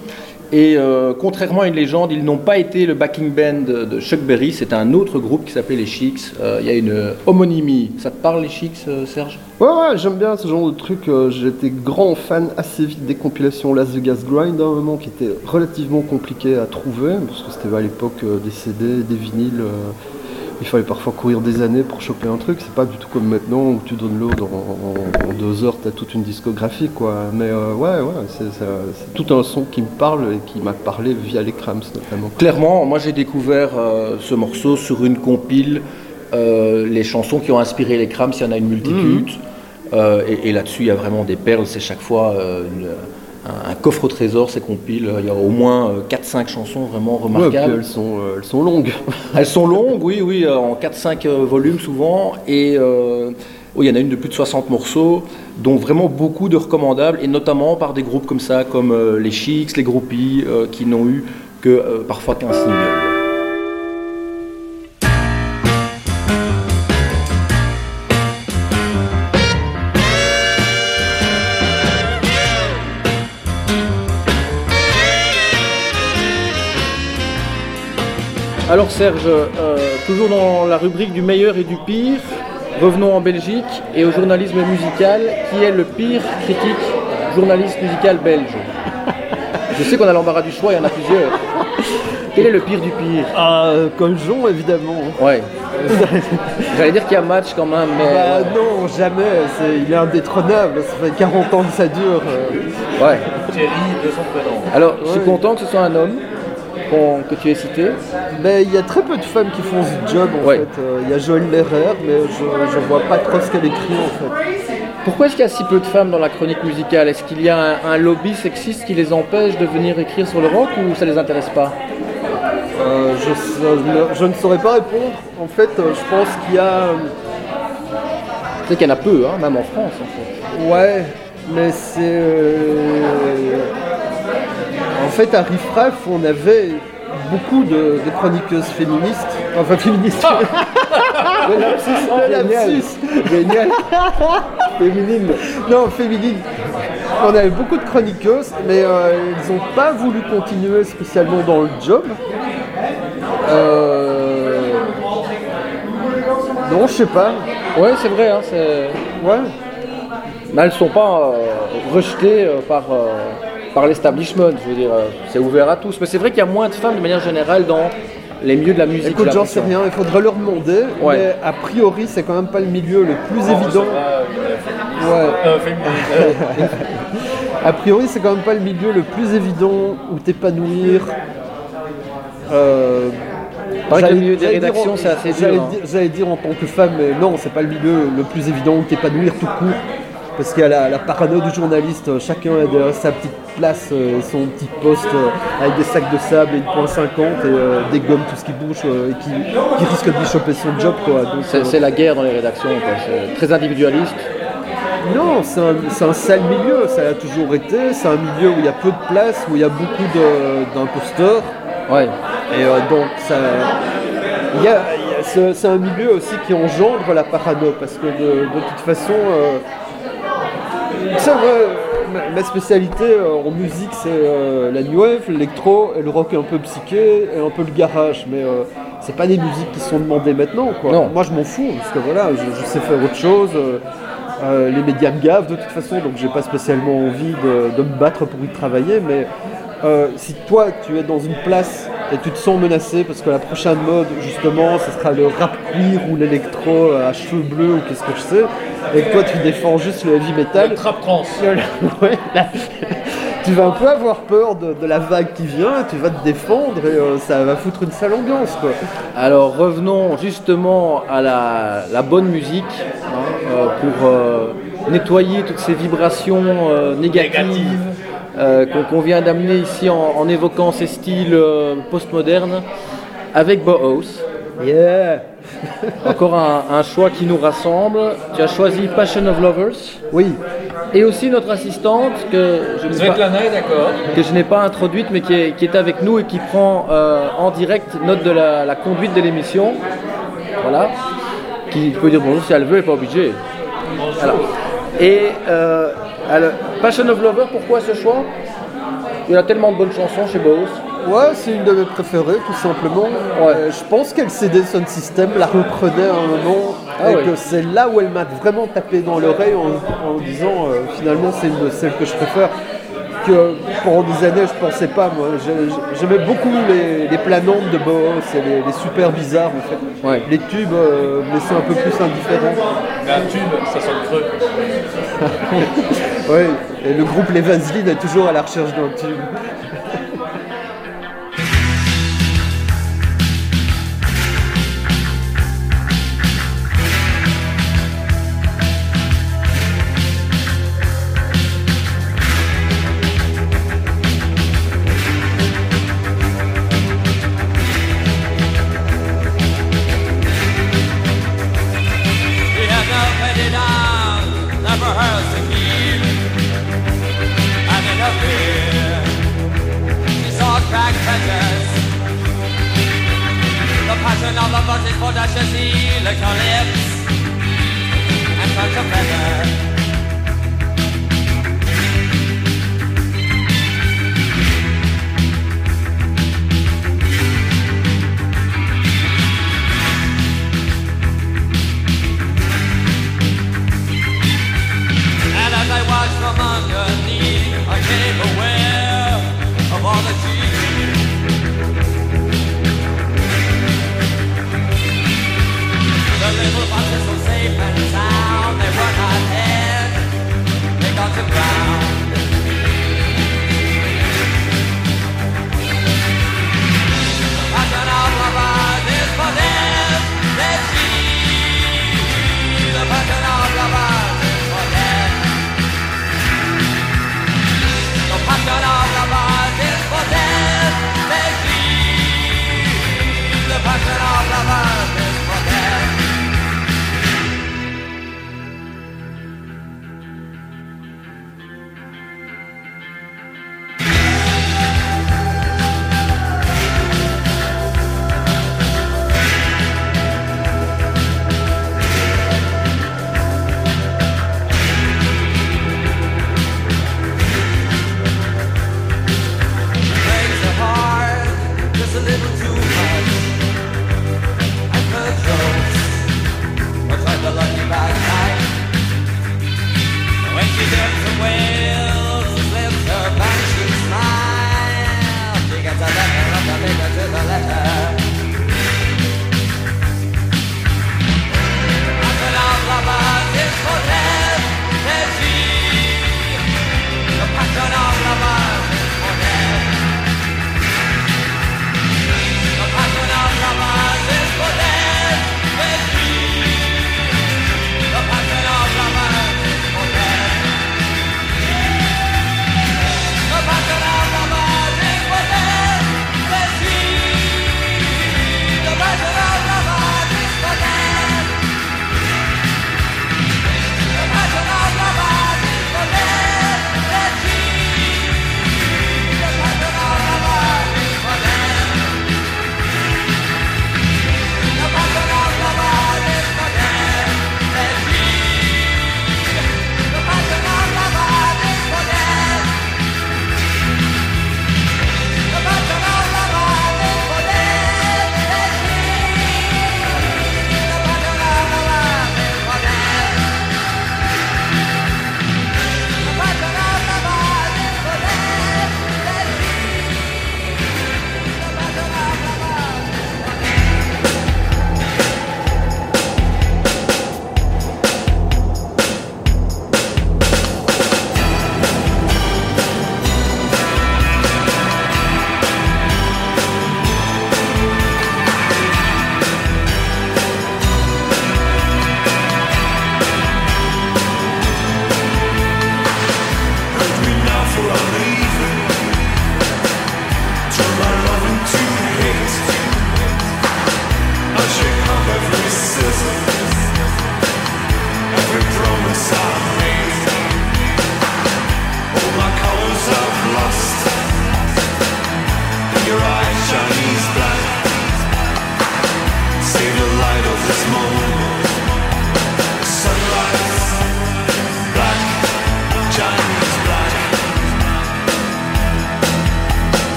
Et euh, contrairement à une légende, ils n'ont pas été le backing band de, Chuck Berry, c'était un autre groupe qui s'appelait les Chics. Euh, Il y a une homonymie. Ça te parle les Chics, euh, Serge? Ouais, ouais, j'aime bien ce genre de truc. J'étais grand fan assez vite des compilations Last Vegas Grind un moment qui était relativement compliqué à trouver parce que c'était à l'époque des CD, des vinyles. Il fallait parfois courir des années pour choper un truc. C'est pas du tout comme maintenant où tu downloads en, en, en deux heures, t'as toute une discographie quoi. Mais euh, ouais, ouais, c'est tout un son qui me parle et qui m'a parlé via les Cramps notamment. Clairement, moi j'ai découvert euh, ce morceau sur une compile, euh, les chansons qui ont inspiré les Cramps, il y en a une multitude. Euh, et et là-dessus, il y a vraiment des perles, c'est chaque fois une- un, un coffre au trésor, ces compiles. Il y a au moins euh, 4-5 chansons vraiment Ouais, remarquables. elles sont, euh, elles sont longues. Elles sont longues, oui, oui, euh, en 4-5 euh, volumes souvent. Et euh, il y en a une de plus de 60 morceaux, dont vraiment beaucoup de recommandables, et notamment par des groupes comme ça, comme euh, les Chics, les Groupies, euh, qui n'ont eu que euh, parfois qu'un single. Alors Serge, euh, toujours dans la rubrique du meilleur et du pire, revenons en Belgique et au journalisme musical. Qui est le pire critique journaliste musical belge? Je sais qu'on a l'embarras du choix, il y en a plusieurs. Quel est le pire du pire? Ah, euh, Coljon, évidemment. Ouais. J'allais dire qu'il y a match quand même, mais. Bah non, jamais. c'est- il est indétrônable. Ça fait 40 ans que ça dure. euh. Ouais. Thierry de son prénom. Alors, je suis content que ce soit un homme que tu aies cité. Mais il y a très peu de femmes qui font ce job en Ouais. fait. Euh, Il y a Joël Lerrer, mais je, je vois pas trop ce qu'elle écrit en fait. Pourquoi est-ce qu'il y a si peu de femmes dans la chronique musicale? Est-ce qu'il y a un, un lobby sexiste qui les empêche de venir écrire sur le rock ou ça les intéresse pas? Euh, je, ne saurais pas répondre. En fait, euh, je pense qu'il y a. C'est qu'il y en a peu, hein, même en France. En fait. Ouais, mais c'est. euh, fait, à Riff Raff, on avait beaucoup de, de chroniqueuses féministes. Enfin, féministes. Le lapsus, le lapsus. Génial. Féminine. Non, féminine. On avait beaucoup de chroniqueuses, mais euh, ils n'ont pas voulu continuer spécialement dans le job. Euh, Non, je sais pas. Ouais, c'est vrai. Hein, Ouais. Mais elles sont pas euh, rejetées euh, par, par l'establishment. Je veux dire, euh, c'est ouvert à tous. Mais c'est vrai qu'il y a moins de femmes de manière générale dans les milieux de la musique. Écoute, j'en sais rien, il faudrait leur demander. Ouais. Mais a priori, c'est quand même pas le milieu le plus évident. Ouais. Euh, féministe. A priori, c'est quand même pas le milieu le plus évident où t'épanouir. Euh, que le j'allais- milieu des j'allais rédactions, c'est assez dur, J'allais hein. dire, j'allais dire en tant que femme, mais non, c'est pas le milieu le plus évident où t'épanouir tout court. Parce qu'il y a la, la parano du journaliste, euh, chacun a derrière sa petite place, euh, son petit poste euh, avec des sacs de sable et une pointe 50 et euh, des gommes, tout ce qui bouge et qui, qui risque de lui choper son job. Quoi. C'est euh, la guerre dans les rédactions. C'est très individualiste. Non, c'est un, sale milieu, ça l'a toujours été. C'est un milieu où il y a peu de place, où il y a beaucoup d'imposteurs. Ouais. Et euh, donc, ça. il y a- a- c'est un milieu aussi qui engendre la parano, parce que de, de toute façon. Ça, moi, ma, ma spécialité euh, en musique, c'est euh, la new wave, l'électro et le rock un peu psyché et un peu le garage. Mais euh, c'est pas des musiques qui sont demandées maintenant. Quoi. Non. Moi, je m'en fous, parce que voilà, je, je sais faire autre chose. euh, les médias me gavent de toute façon, donc j'ai pas spécialement envie de, de me battre pour y travailler. Mais si toi, tu es dans une place et tu te sens menacé parce que la prochaine mode, justement, ce sera le rap queer ou l'électro à cheveux bleus ou qu'est-ce que je sais, et que toi, tu défends juste le heavy metal, Le trap trans. Ouais, là, tu vas un peu avoir peur de, de la vague qui vient, tu vas te défendre et euh, ça va foutre une sale ambiance quoi. Alors revenons justement à la, la bonne musique hein, euh, pour euh, nettoyer toutes ces vibrations euh, négatives euh, qu'on vient d'amener ici en, en évoquant ces styles euh, postmodernes avec Bauhaus. Yeah Encore un, un choix qui nous rassemble. Tu as choisi Passion of Lovers Oui, et aussi notre assistante que je n'ai pas, Svetlana est d'accord. que je n'ai pas introduite mais qui est, qui est avec nous et qui prend euh, en direct note de la, la conduite de l'émission. Voilà. Qui peut dire bonjour si elle veut, elle n'est pas obligée. Voilà. Et euh, alors, Passion of Lover, pourquoi ce choix? Il y a tellement de bonnes chansons chez Bose. ouais, c'est une de mes préférées tout simplement. Euh, je pense qu'elle CD Sound System la reprenait à un moment Ah et oui. que c'est là où elle m'a vraiment tapé dans l'oreille en, en disant euh, finalement c'est une de celles que je préfère. Que pendant des années je pensais pas moi. J'ai- J'aimais beaucoup les, les planantes de Boos et les, les super bizarres en fait. Ouais. Les tubes euh, me laissaient un peu plus indifférent. Mais un tube, ça sonne creux. Ouais, et le groupe Les est toujours à la recherche d'un tube.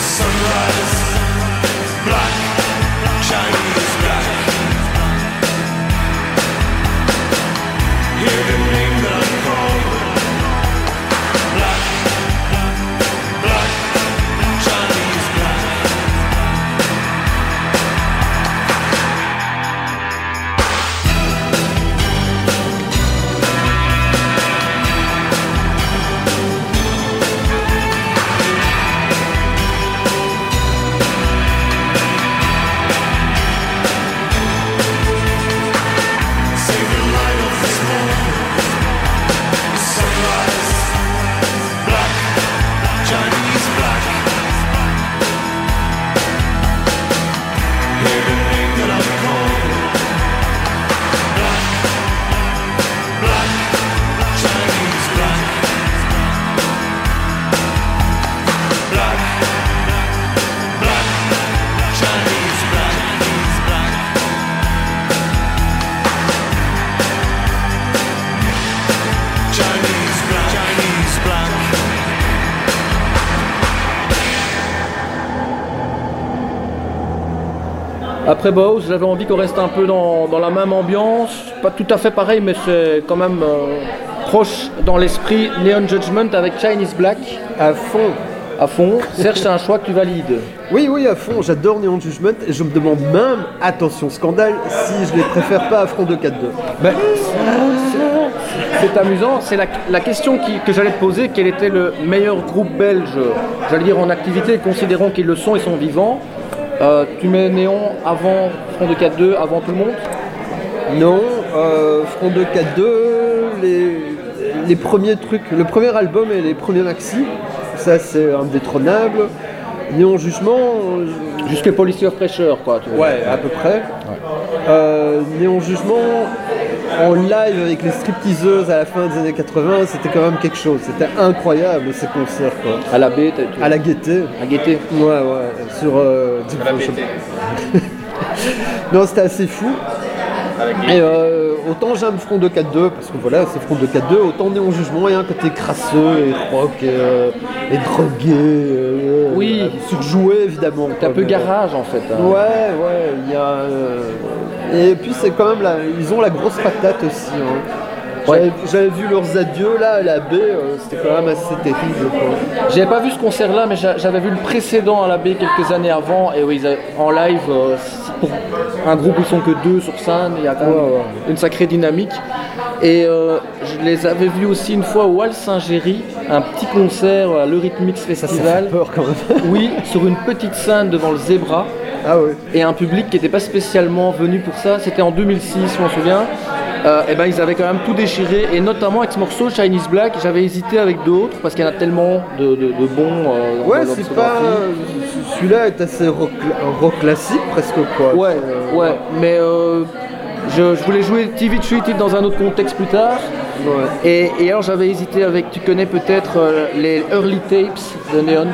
Sunrise, black, Chinese Après Bose, j'avais envie qu'on reste un peu dans, dans la même ambiance, pas tout à fait pareil, mais c'est quand même euh, proche dans l'esprit. Neon Judgment avec Chinese Black À fond. à fond. Serge, c'est un choix que tu valides. Oui, oui, à fond. J'adore Neon Judgment et je me demande même, attention scandale, si je les préfère pas à Front 2 4-2. Ben, c'est- c'est amusant, c'est la, la question qui- que j'allais te poser, quel était le meilleur groupe belge, j'allais dire en activité, considérant qu'ils le sont et sont vivants. Euh, tu mets Néon avant Front de 4-2, avant tout le monde Non, euh, Front 2 4-2, les, les premiers trucs, le premier album et les premiers maxi, ça c'est indétrônable. Néon Jugement, euh, Jusque Policy of Pressure, quoi. tu vois. ouais, à peu près. Euh, Néon Jugement, en live avec les stripteaseuses à la fin des années 80, c'était quand même quelque chose. C'était incroyable ces concerts, quoi. À la tu- À la gaieté. à Gaieté. Ouais, ouais, sur. euh, À la BT. non, c'était assez fou. Et euh, autant j'aime Front 2 4-2, parce que voilà, c'est Front 2 4-2, autant Néon Jugement, a un côté crasseux et rock et, euh, et drogué, euh, Oui. euh, surjoué évidemment. T'es un peu mais- garage en fait. hein. Ouais, ouais, il y a. Et puis c'est quand même la... Ils ont la grosse patate aussi. hein. Ouais. J'avais- vu leurs adieux là à la baie, euh, c'était quand même assez terrible. J'avais pas vu ce concert-là, mais j'a- j'avais vu le précédent à la baie quelques années avant. Et oui, en live, euh, c'est pour un groupe où ils sont que deux sur scène, il y a une sacrée dynamique. Et euh, je les avais vus aussi une fois au Hall Saint-Géry, un petit concert à l'Eurythmics Ça, ça Festival. fait peur quand même. Oui, sur une petite scène devant le Zebra. ah et un public qui n'était pas spécialement venu pour ça. C'était en 2006, je m'en souviens. Et ben ils avaient quand même tout déchiré, et notamment avec ce morceau Chinese Black. J'avais hésité avec d'autres parce qu'il y en a tellement de, de- de bons. euh, Ouais, c'est pas. Celui-là est assez rock, rock classique presque quoi. Ouais, Euh, ouais, mais euh, je, je voulais jouer TV Treated dans un autre contexte plus tard. ouais. Et, et alors j'avais hésité avec, tu connais peut-être euh, les early tapes de Neon.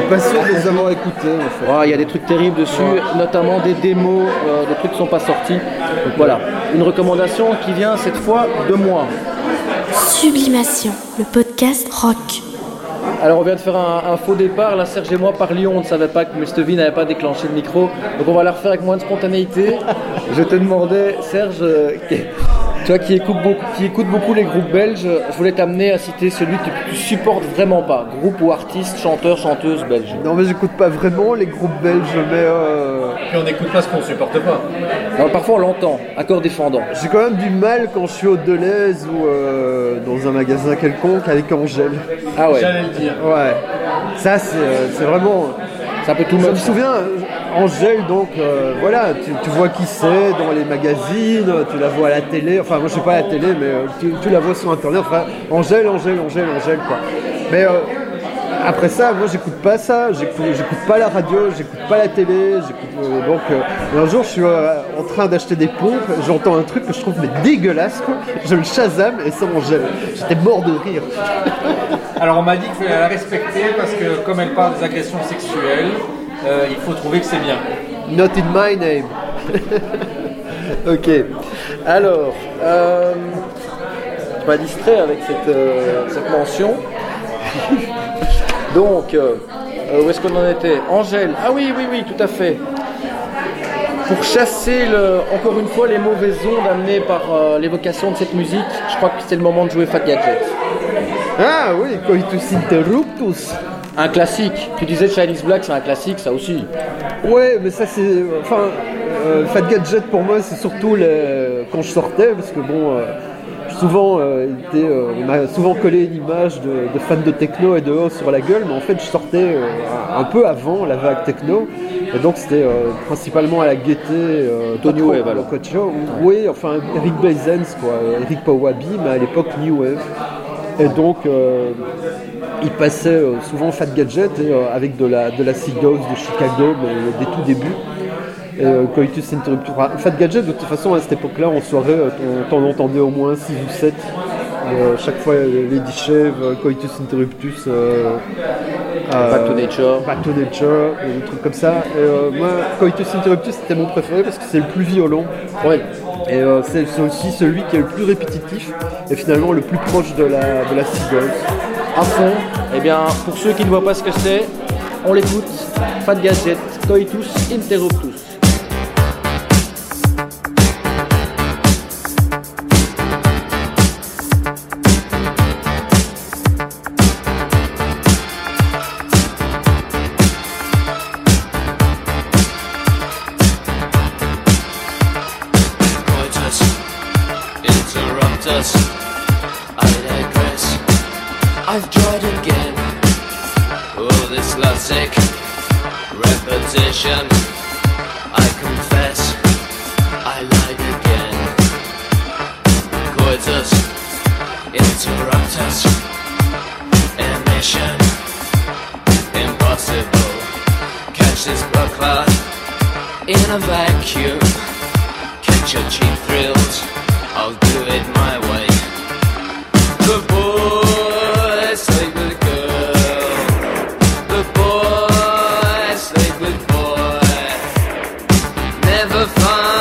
Suis pas sûr de les avoir écoutés en fait. Ouais, Il y a des trucs terribles dessus, notamment des démos, euh, des trucs qui sont pas sortis. Voilà, une recommandation qui vient cette fois de moi. Sublimation, le podcast rock. Alors on vient de faire un, un faux départ, là Serge et moi parlions, on ne savait pas que Mr. V n'avait pas déclenché le micro, donc on va la refaire avec moins de spontanéité. Je te demandais, Serge, euh, toi qui écoutes, beaucoup, qui écoutes beaucoup les groupes belges, je voulais t'amener à citer celui que tu supportes vraiment pas, groupe ou artiste, chanteur, chanteuse belge. Non, mais j'écoute pas vraiment les groupes belges, mais euh, Puis on n'écoute pas ce qu'on supporte pas. Alors, parfois on l'entend, accord défendant. j'ai quand même du mal quand je suis au Deleuze ou euh, dans un magasin quelconque avec Angèle. Ah ouais, J'allais le dire. Ouais, ça c'est euh, c'est vraiment. c'est un peu tout Je me moche. souviens, Angèle, donc euh, voilà, tu, vois qui c'est dans les magazines, tu la vois à la télé, enfin moi je sais pas à la télé, mais euh, tu, la vois sur internet, enfin Angèle, Angèle, Angèle, Angèle quoi. Mais euh, après ça, moi j'écoute pas ça, j'écoute pas la radio, j'écoute pas la télé, donc un jour je suis en train d'acheter des pompes, j'entends un truc que je trouve mais dégueulasse quoi, je le chasame et c'est Angèle. J'étais mort de rire. Alors on m'a dit qu'il fallait la respecter parce que comme elle parle des agressions sexuelles, euh, il faut trouver que c'est bien. Not in my name. Ok. Alors, euh, je m'as distrait avec cette, euh, cette mention. Donc, euh, euh, où est-ce qu'on en était? Angèle. Ah oui, oui, oui, tout à fait. Pour chasser, le, encore une fois, les mauvaises ondes amenées par euh, l'évocation de cette musique, je crois que c'est le moment de jouer Fat Gadget. Ah oui, coitus interruptus. Un classique. Tu disais Chinese Black, c'est un classique, ça aussi. Ouais, mais ça c'est. Enfin, euh, Fat Gadget pour moi c'est surtout le- quand je sortais, parce que bon, euh, souvent, euh, était, euh, on m'a souvent collé une image de, de fan de techno et de haut sur la gueule, mais en fait je sortais un peu avant la vague techno, et donc c'était principalement à la gaieté, trop Wave. Oui, enfin Eric Blazens quoi, Eric Pawabi, mais à l'époque New Wave. Et donc, euh, il passait euh, souvent Fat Gadget et, euh, avec de la, de la Sea de Chicago mais, euh, des tout débuts. Et Coitus Interruptus. Enfin, Fat Gadget, de toute façon, à cette époque-là, en soirée, t'en t'en entendais au moins 6 ou 7. Euh, chaque fois, Lady Shave, Coitus Interruptus, euh, Back to Nature. Back to Nature, et des trucs comme ça. Et, moi, Coitus Interruptus, c'était mon préféré parce que c'est le plus violent. Ouais. Et c'est aussi celui qui est le plus répétitif et finalement le plus proche de la, de la Seagulls. À fond. Eh bien, pour ceux qui ne voient pas ce que c'est, on l'écoute. Fat Gadget, Coitus Interruptus. Vacuum. Catch your cheap thrills. I'll do it my way. The boy sleep with girl. The boy sleep with boy. Never find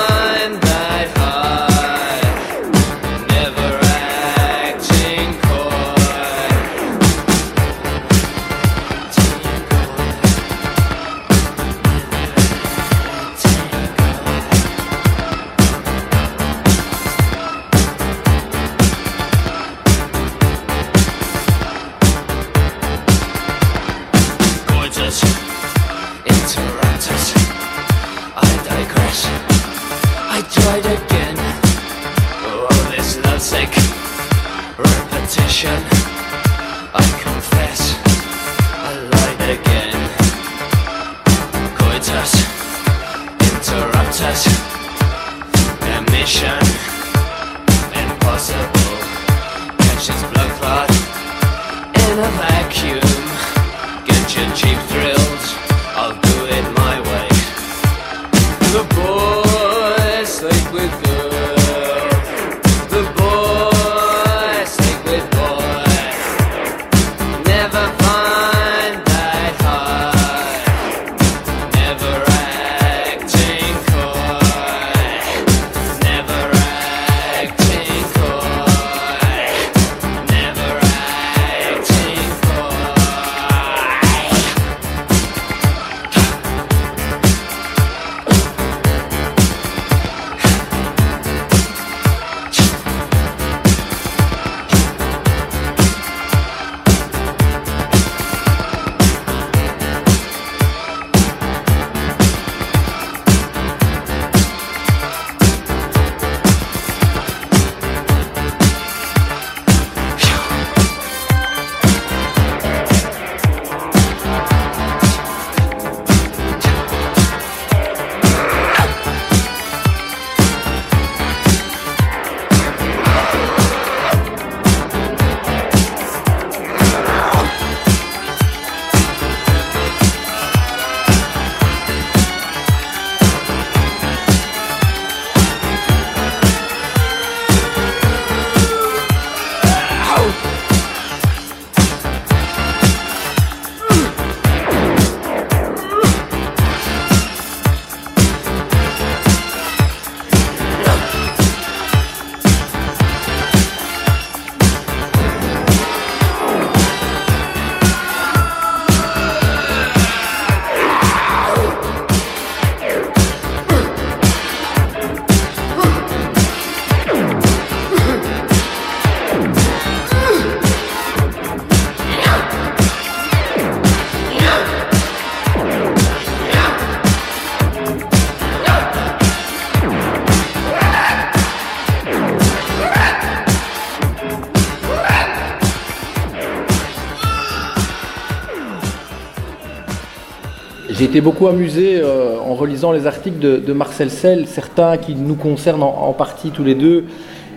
J'ai été beaucoup amusé euh, en relisant les articles de, de Marcel Sell, certains qui nous concernent en, en partie tous les deux,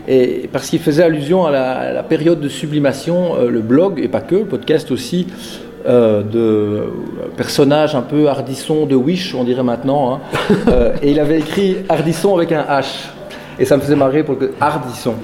et parce qu'il faisait allusion à la, à la période de sublimation, euh, le blog, et pas que, le podcast aussi, euh, de personnages un peu hardisson de Wish, on dirait maintenant. hein. Et il avait écrit hardisson avec un H. Et ça me faisait marrer pour le hardisson.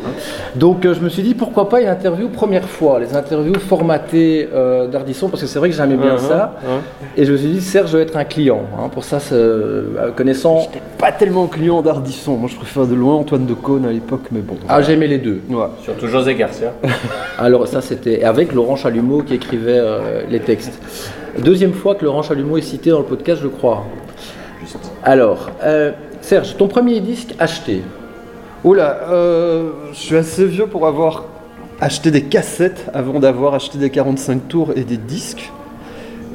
Donc euh, je me suis dit pourquoi pas une interview première fois, les interviews formatées euh, d'Ardisson, parce que c'est vrai que j'aimais bien Uh-huh, ça. ouais. Et je me suis dit, Serge, je vais être un client. hein. Pour ça, euh, connaissant. J'étais pas tellement client d'Ardisson. Moi, je préfère de loin Antoine de Caunes à l'époque, mais bon. Ah, j'aimais les deux. Ouais. Surtout José Garcia. Alors, ça, c'était avec Laurent Chalumeau qui écrivait euh, les textes. Deuxième fois que Laurent Chalumeau est cité dans le podcast, je crois. Alors, euh, Serge, ton premier disque acheté Oula, euh, je suis assez vieux pour avoir acheté des cassettes avant d'avoir acheté des 45 tours et des disques.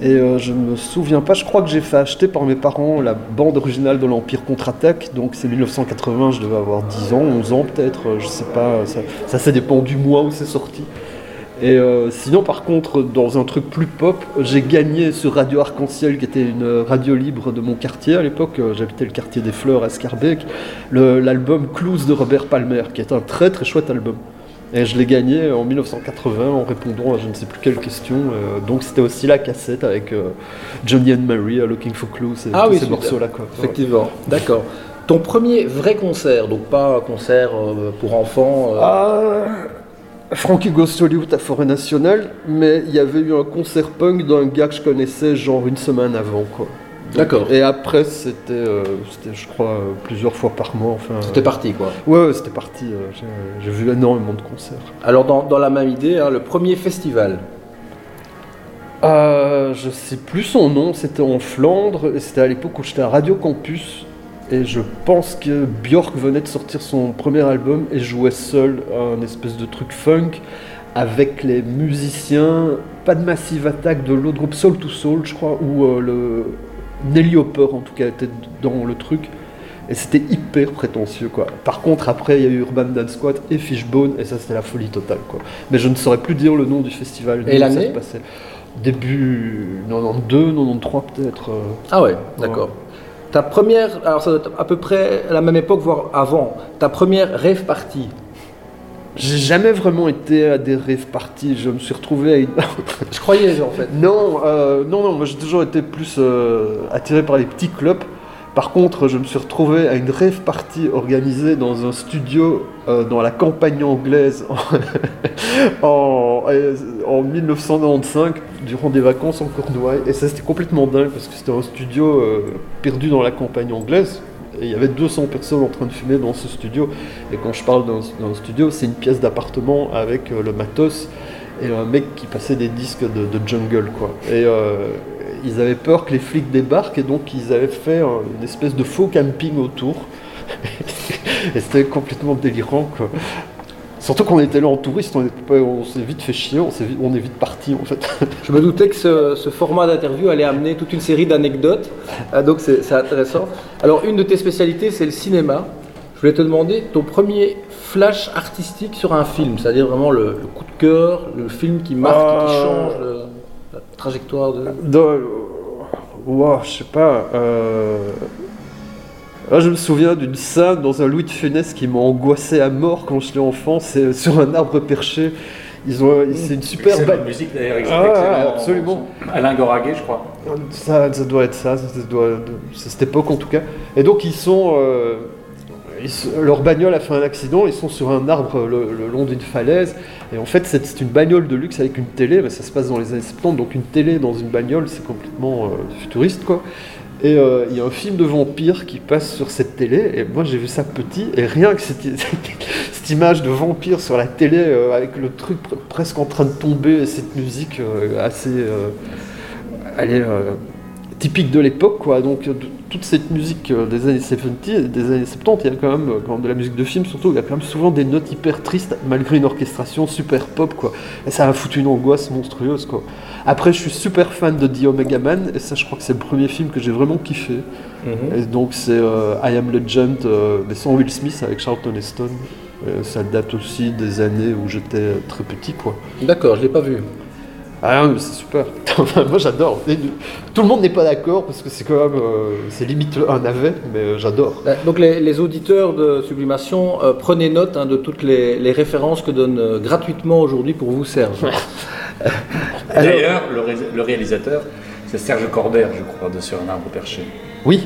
Et euh, je me souviens pas, je crois que j'ai fait acheter par mes parents la bande originale de l'Empire contre-attaque, donc c'est 1980, je devais avoir 10 ans, 11 ans peut-être, euh, je sais pas, ça, ça dépend du mois où c'est sorti. Et euh, sinon, par contre, dans un truc plus pop, j'ai gagné sur Radio Arc-en-Ciel, qui était une radio libre de mon quartier à l'époque. euh, J'habitais le quartier des Fleurs à Scarbeck. L'album Clues de Robert Palmer, qui est un très très chouette album. Et je l'ai gagné en 1980 en répondant à je ne sais plus quelle question. euh, donc c'était aussi la cassette avec euh, Johnny and Mary, Looking for Clues et Ah tous oui, ces morceaux-là. Effectivement, d'accord. Ton premier vrai concert, donc pas un concert euh, pour enfants. Ah, Frankie Goes to Hollywood à Forêt Nationale, mais il y avait eu un concert punk d'un gars que je connaissais genre une semaine avant. quoi. D'accord. Et après, c'était, euh, je crois, euh, plusieurs fois par mois. Enfin, C'était parti, quoi. Ouais, ouais, c'était parti. euh, j'ai, vu énormément de concerts. Alors, dans, dans la même idée, hein, le premier festival. Euh, je sais plus son nom, c'était en Flandre, et c'était à l'époque où j'étais à Radio Campus. Et je pense que Björk venait de sortir son premier album et jouait seul un espèce de truc funk avec les musiciens, pas de Massive Attack, de l'autre groupe Soul to Soul, je crois, ou euh, le Nelly Hopper en tout cas était dans le truc. Et c'était hyper prétentieux quoi. Par contre après il y a eu Urban Dance Squad et Fishbone et ça c'était la folie totale quoi. Mais je ne saurais plus dire le nom du festival. Et où l'année se passait. Début 92, 93 peut-être. euh. Ah ouais, d'accord. Ta première, alors ça doit être à peu près à la même époque, voire avant, ta première rêve party. J'ai jamais vraiment été à des rave parties. Je me suis retrouvé à une... Je croyais en fait. non, euh, non, non, moi j'ai toujours été plus euh, attiré par les petits clubs. Par contre, je me suis retrouvé à une rave party organisée dans un studio euh, dans la campagne anglaise en, en, euh, en 1995, durant des vacances en Cornouailles. Et ça, c'était complètement dingue parce que c'était un studio euh, perdu dans la campagne anglaise. Et il y avait 200 personnes en train de fumer dans ce studio. Et quand je parle d'un studio, c'est une pièce d'appartement avec le matos et un mec qui passait des disques de, jungle, quoi. Ils avaient peur que les flics débarquent et donc ils avaient fait un- une espèce de faux camping autour. et c'était complètement délirant, quoi. Surtout qu'on était là en touriste, on, s'est vite fait chier, on, s'est vite- on est vite parti en fait. Je me doutais que ce, ce format d'interview allait amener toute une série d'anecdotes, Ah, donc c'est intéressant. Alors, une de tes spécialités, c'est le cinéma. Je voulais te demander ton premier flash artistique sur un film, c'est-à-dire vraiment le, le coup de cœur, le film qui marque, qui Euh. change le- la trajectoire de. Dans, Ouah, je sais pas. euh, là, je me souviens d'une scène dans un Louis de Funès qui m'a angoissé à mort quand j'étais enfant. C'est sur un arbre perché. Ils ont, c'est une super musique d'ailleurs, Ah, absolument. Alain Goraguet, je crois. Ça, ça doit être ça, ça doit- c'est cette époque en tout cas. Et donc ils sont, euh, leur bagnole a fait un accident, ils sont sur un arbre le, long d'une falaise. Et en fait c'est une bagnole de luxe avec une télé, mais ça se passe dans les années 70, donc une télé dans une bagnole c'est complètement euh, futuriste quoi. Et euh, il y a un film de vampire qui passe sur cette télé, et moi j'ai vu ça petit, et rien que cette, cette image de vampire sur la télé euh, avec le truc pre- presque en train de tomber, et cette musique assez... typique de l'époque, quoi. Donc toute cette musique euh, des années 70 et des années 70, il y a quand même, euh, quand de la musique de film surtout, il y a quand même souvent des notes hyper tristes malgré une orchestration super pop, quoi. Et ça a foutu une angoisse monstrueuse, quoi. Après, je suis super fan de The Omega Man, et ça, je crois que c'est le premier film que j'ai vraiment kiffé. Et donc c'est euh, I Am Legend, euh, mais sans Will Smith avec Charlton Heston. Euh, ça date aussi des années où j'étais très petit, quoi. D'accord, je l'ai pas vu. Ah non, mais c'est super. Enfin, Moi j'adore. Tout le monde n'est pas d'accord parce que c'est quand même, euh, c'est limite un navet, mais euh, j'adore. Euh, Donc les, les auditeurs de Sublimation, euh, prenez note hein, de toutes les, les références que donne euh, gratuitement aujourd'hui pour vous Serge. D'ailleurs, le, ré- le réalisateur, c'est Serge Corbert, je crois, de Sur un arbre perché. Oui,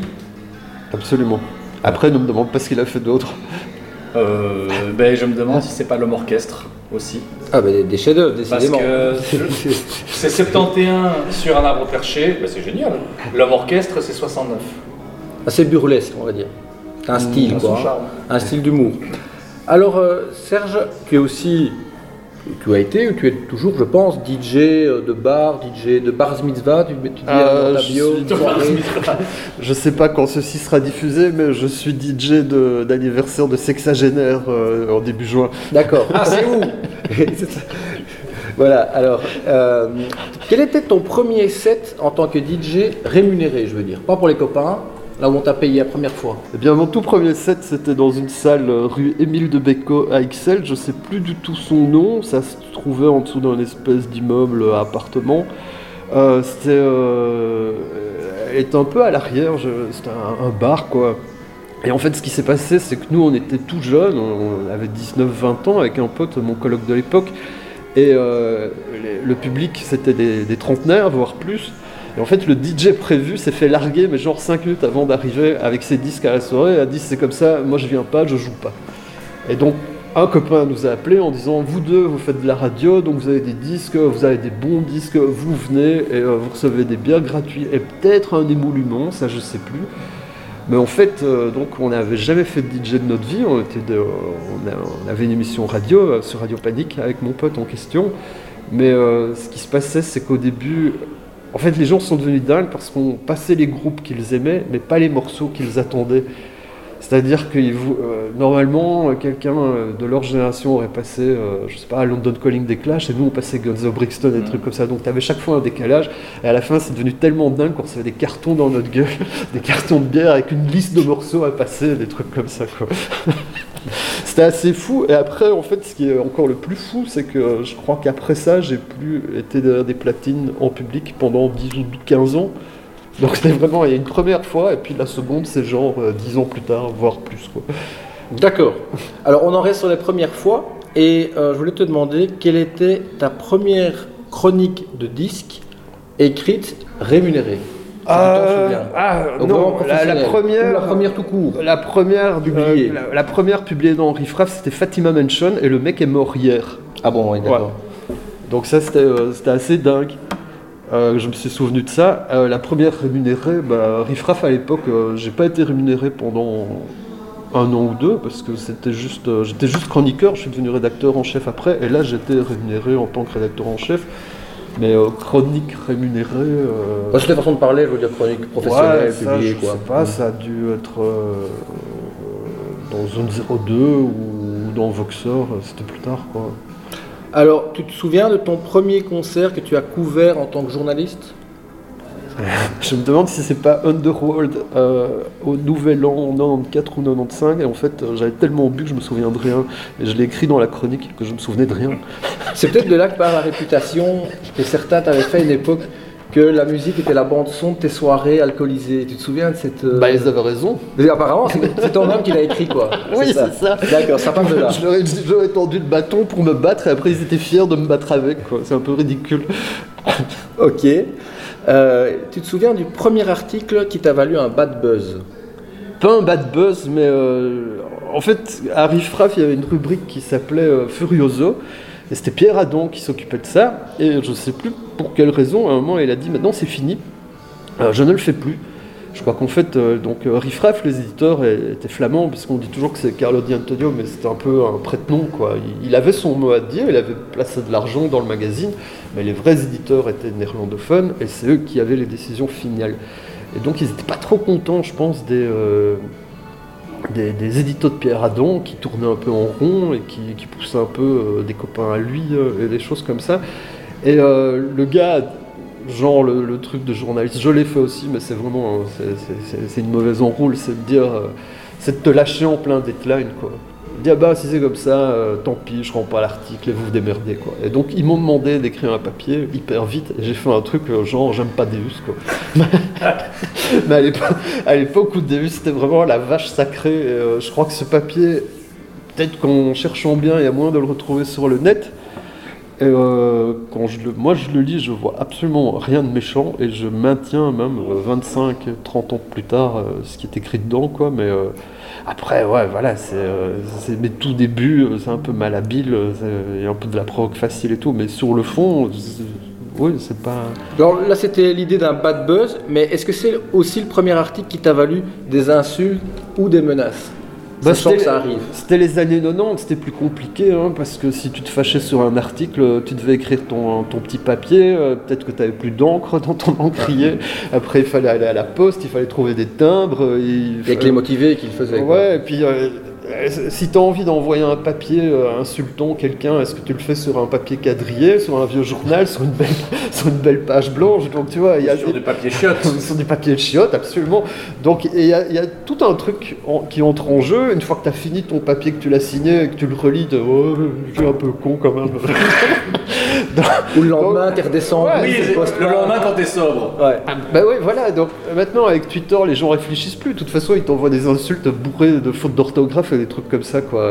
absolument. Après, ne me demande pas ce qu'il a fait d'autre. Euh, ben, je me demande si c'est pas l'homme orchestre aussi. Ah ben des, des chefs-d'œuvre, Parce décidément. que je- c'est 71 sur un arbre perché, ben, c'est génial. L'homme orchestre, c'est 69. Assez burlesque, on va dire. Un style, Dans son quoi. hein. charme. Un style d'humour. Alors, euh, Serge, tu es aussi, tu as été, ou tu es toujours, je pense, DJ euh, de bar, DJ de bar mitzvah, tu, tu dis Euh, dans ta je bio, suis- soirée. Je sais pas quand ceci sera diffusé, mais je suis DJ de- d'anniversaire de sexagénaire euh, en début juin. D'accord. Ah, c'est où Voilà, alors, euh, quel était ton premier set en tant que DJ rémunéré, je veux dire? Pas pour les copains, là où on t'a payé la première fois. Eh bien, mon tout premier set, c'était dans une salle euh, rue Émile de Becco à Ixelles. Je sais plus du tout son nom. Ça se trouvait en dessous d'un espèce d'immeuble à appartement. Euh, c'était, euh, elle était un peu à l'arrière. C'était un, bar, quoi. Et en fait, ce qui s'est passé, c'est que nous, on était tout jeunes. On avait 19-20 ans avec un pote, mon coloc de l'époque. Et euh, le public, c'était des trentenaires, voire plus. Et en fait, le DJ prévu s'est fait larguer, mais genre 5 minutes avant d'arriver avec ses disques à la soirée, a dit c'est comme ça, moi je viens pas, je joue pas. Et donc, un copain nous a appelé en disant vous deux, vous faites de la radio, donc vous avez des disques, vous avez des bons disques, vous venez et euh, vous recevez des biens gratuits et peut-être un émolument, ça je sais plus. Mais en fait, euh, donc on n'avait jamais fait de DJ de notre vie. On, on, avait une émission radio euh, sur Radio Panique avec mon pote en question. Mais ce qui se passait, c'est qu'au début, en fait, les gens sont devenus dingues parce qu'on passait les groupes qu'ils aimaient, mais pas les morceaux qu'ils attendaient. C'est-à-dire que euh, normalement, quelqu'un euh, de leur génération aurait passé, euh, je sais pas, London Calling des Clash, et nous on passait Guns of Brixton et des trucs comme ça. Donc tu avais chaque fois un décalage, et à la fin c'est devenu tellement dingue qu'on recevait des cartons dans notre gueule, des cartons de bière avec une liste de morceaux à passer, des trucs comme ça. Quoi. C'était assez fou, et après en fait ce qui est encore le plus fou, c'est que euh, je crois qu'après ça j'ai plus été derrière des platines en public pendant 10 ou 15 ans. Donc c'était vraiment, il y a une première fois, et puis la seconde, c'est genre euh, dix ans plus tard, voire plus. Quoi. D'accord. Alors, on en reste sur les premières fois. Et euh, je voulais te demander quelle était ta première chronique de disque écrite rémunérée Ah, Donc, non, la, première, la première tout court. la première Publiée. euh, la, la première publiée dans Riffraff, c'était Fatima Mansion, et le mec est mort hier. Ah bon, oui, d'accord. Donc ça, c'était euh, c'était assez dingue. Euh, je me suis souvenu de ça. La première rémunérée, bah, Riffraff à l'époque, j'ai pas été rémunéré pendant un an ou deux parce que c'était juste, j'étais juste chroniqueur. Je suis devenu rédacteur en chef après, et là j'étais rémunéré en tant que rédacteur en chef. Mais euh, chronique rémunérée. euh, Bah, c'est la façon de parler, je veux dire chronique professionnelle, ouais, ça, publiée, je quoi. sais pas, ça a dû être euh, dans Zone 02 ou dans Voxor, euh, c'était plus tard quoi. Alors, tu te souviens de ton premier concert que tu as couvert en tant que journaliste? Je me demande si c'est pas Underworld euh, au Nouvel An en 94 ou 95 et en fait euh, j'avais tellement bu que je me souviens de rien et je l'ai écrit dans la chronique que je me souvenais de rien. C'est peut-être de là que par la réputation que certains t'avaient fait à une époque que la musique était la bande son de tes soirées alcoolisées. Tu te souviens de cette... euh, Bah ils avaient raison. Mais apparemment, c'est ton homme qui l'a écrit, quoi. Oui, c'est ça. D'accord, ça part de là. Je leur ai- tendu le bâton pour me battre et après ils étaient fiers de me battre avec quoi. C'est un peu ridicule. Ok. Euh, tu te souviens du premier article qui t'a valu un bad buzz? Pas un bad buzz mais euh, en fait à Riffraff il y avait une rubrique qui s'appelait euh, Furioso et c'était Pierre Adon qui s'occupait de ça et je sais plus pour quelle raison à un moment il a dit maintenant c'est fini. Je ne le fais plus. Je crois qu'en fait, euh, donc euh, Riffraff, les éditeurs étaient flamands, puisqu'on dit toujours que c'est Carlo Di Antonio, mais c'était un peu un prête-nom, quoi. Il, avait son mot à dire, il avait placé de l'argent dans le magazine, mais les vrais éditeurs étaient néerlandophones, et c'est eux qui avaient les décisions finales. Et donc ils n'étaient pas trop contents, je pense, des, euh, de Pierre Adon, qui tournaient un peu en rond, et qui, poussaient un peu euh, des copains à lui, et des choses comme ça. Et le gars genre le, truc de journaliste. Je l'ai fait aussi, mais c'est vraiment c'est- une mauvaise enroule, c'est de dire, euh, c'est de te lâcher en plein deadline quoi. ah bah si c'est comme ça, euh, tant pis, je rends pas l'article et vous vous démerdez quoi. Et donc ils m'ont demandé d'écrire un papier hyper vite et j'ai fait un truc euh, genre j'aime pas Deus quoi. Mais à l'époque, où Deus c'était vraiment la vache sacrée, je crois que ce papier, peut-être qu'en cherchant bien, il y a moyen de le retrouver sur le net. Et euh, quand je le, moi je le lis, je vois absolument rien de méchant et je maintiens même euh, 25, 30 ans plus tard euh, ce qui est écrit dedans quoi. Mais euh, après ouais voilà c'est euh, mes tout débuts, euh, c'est un peu malhabile, euh, il y a un peu de la provoque facile et tout, mais sur le fond, oui c'est pas. Alors là, c'était l'idée d'un bad buzz, mais est-ce que c'est aussi le premier article qui t'a valu des insultes ou des menaces? Bah, Sachant c'était- que ça arrive. C'était les années 90, c'était plus compliqué, hein, parce que si tu te fâchais sur un article, tu devais écrire ton, ton petit papier, euh, peut-être que tu n'avais plus d'encre dans ton encrier, après il fallait aller à la poste, il fallait trouver des timbres. euh, Il Avec les motivés qu'il faisait. quoi. Ouais, et puis euh, euh, si tu as envie d'envoyer un papier euh, insultant quelqu'un, est-ce que tu le fais sur un papier quadrillé, sur un vieux journal, sur une belle, sur une belle page blanche? Donc tu vois, il y a Sur des- du papier chiotte. sur des papiers de chiottes, absolument. Donc il y, a- il y a tout un truc en- qui entre en jeu. Une fois que tu as fini ton papier, que tu l'as signé, et que tu le relis, de oh, je suis un peu con quand même. Ou le lendemain, t'es redescendu. Ouais, Oui, le lendemain quand t'es sobre. Ouais. bah oui, voilà. Donc euh, maintenant avec Twitter, les gens réfléchissent plus. De toute façon, ils t'envoient des insultes bourrées de fautes d'orthographe et des trucs comme ça, quoi.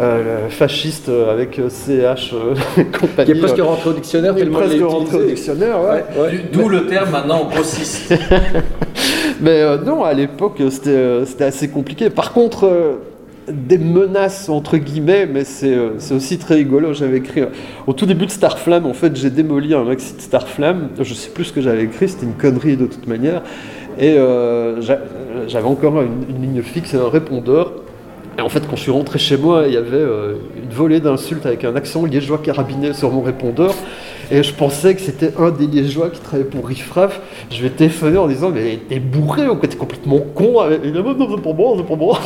Euh, le fasciste euh, avec euh, CH euh, et compagnie. Qui est presque euh, rentré au dictionnaire tellement presque rentré au dictionnaire, ouais. Ouais, ouais. Du- D'où le terme maintenant grossiste. Mais euh, non, à l'époque, euh, c'était euh, c'était assez compliqué. Par contre, euh, des menaces, entre guillemets, mais c'est euh, aussi très rigolo. J'avais écrit, euh, au tout début de Starflame, en fait, j'ai démoli un maxi de Starflame. Je sais plus ce que j'avais écrit, c'était une connerie de toute manière. Et euh, j'a- j'avais encore une, une ligne fixe et un répondeur. Et en fait, quand je suis rentré chez moi, il y avait une volée d'insultes avec un accent liégeois carabiné sur mon répondeur. Et je pensais que c'était un des liégeois qui travaillait pour Riffraff. Je vais téléphoner en disant Mais t'es bourré ou quoi T'es complètement con Et il a dit Non, c'est pour moi, c'est pour moi.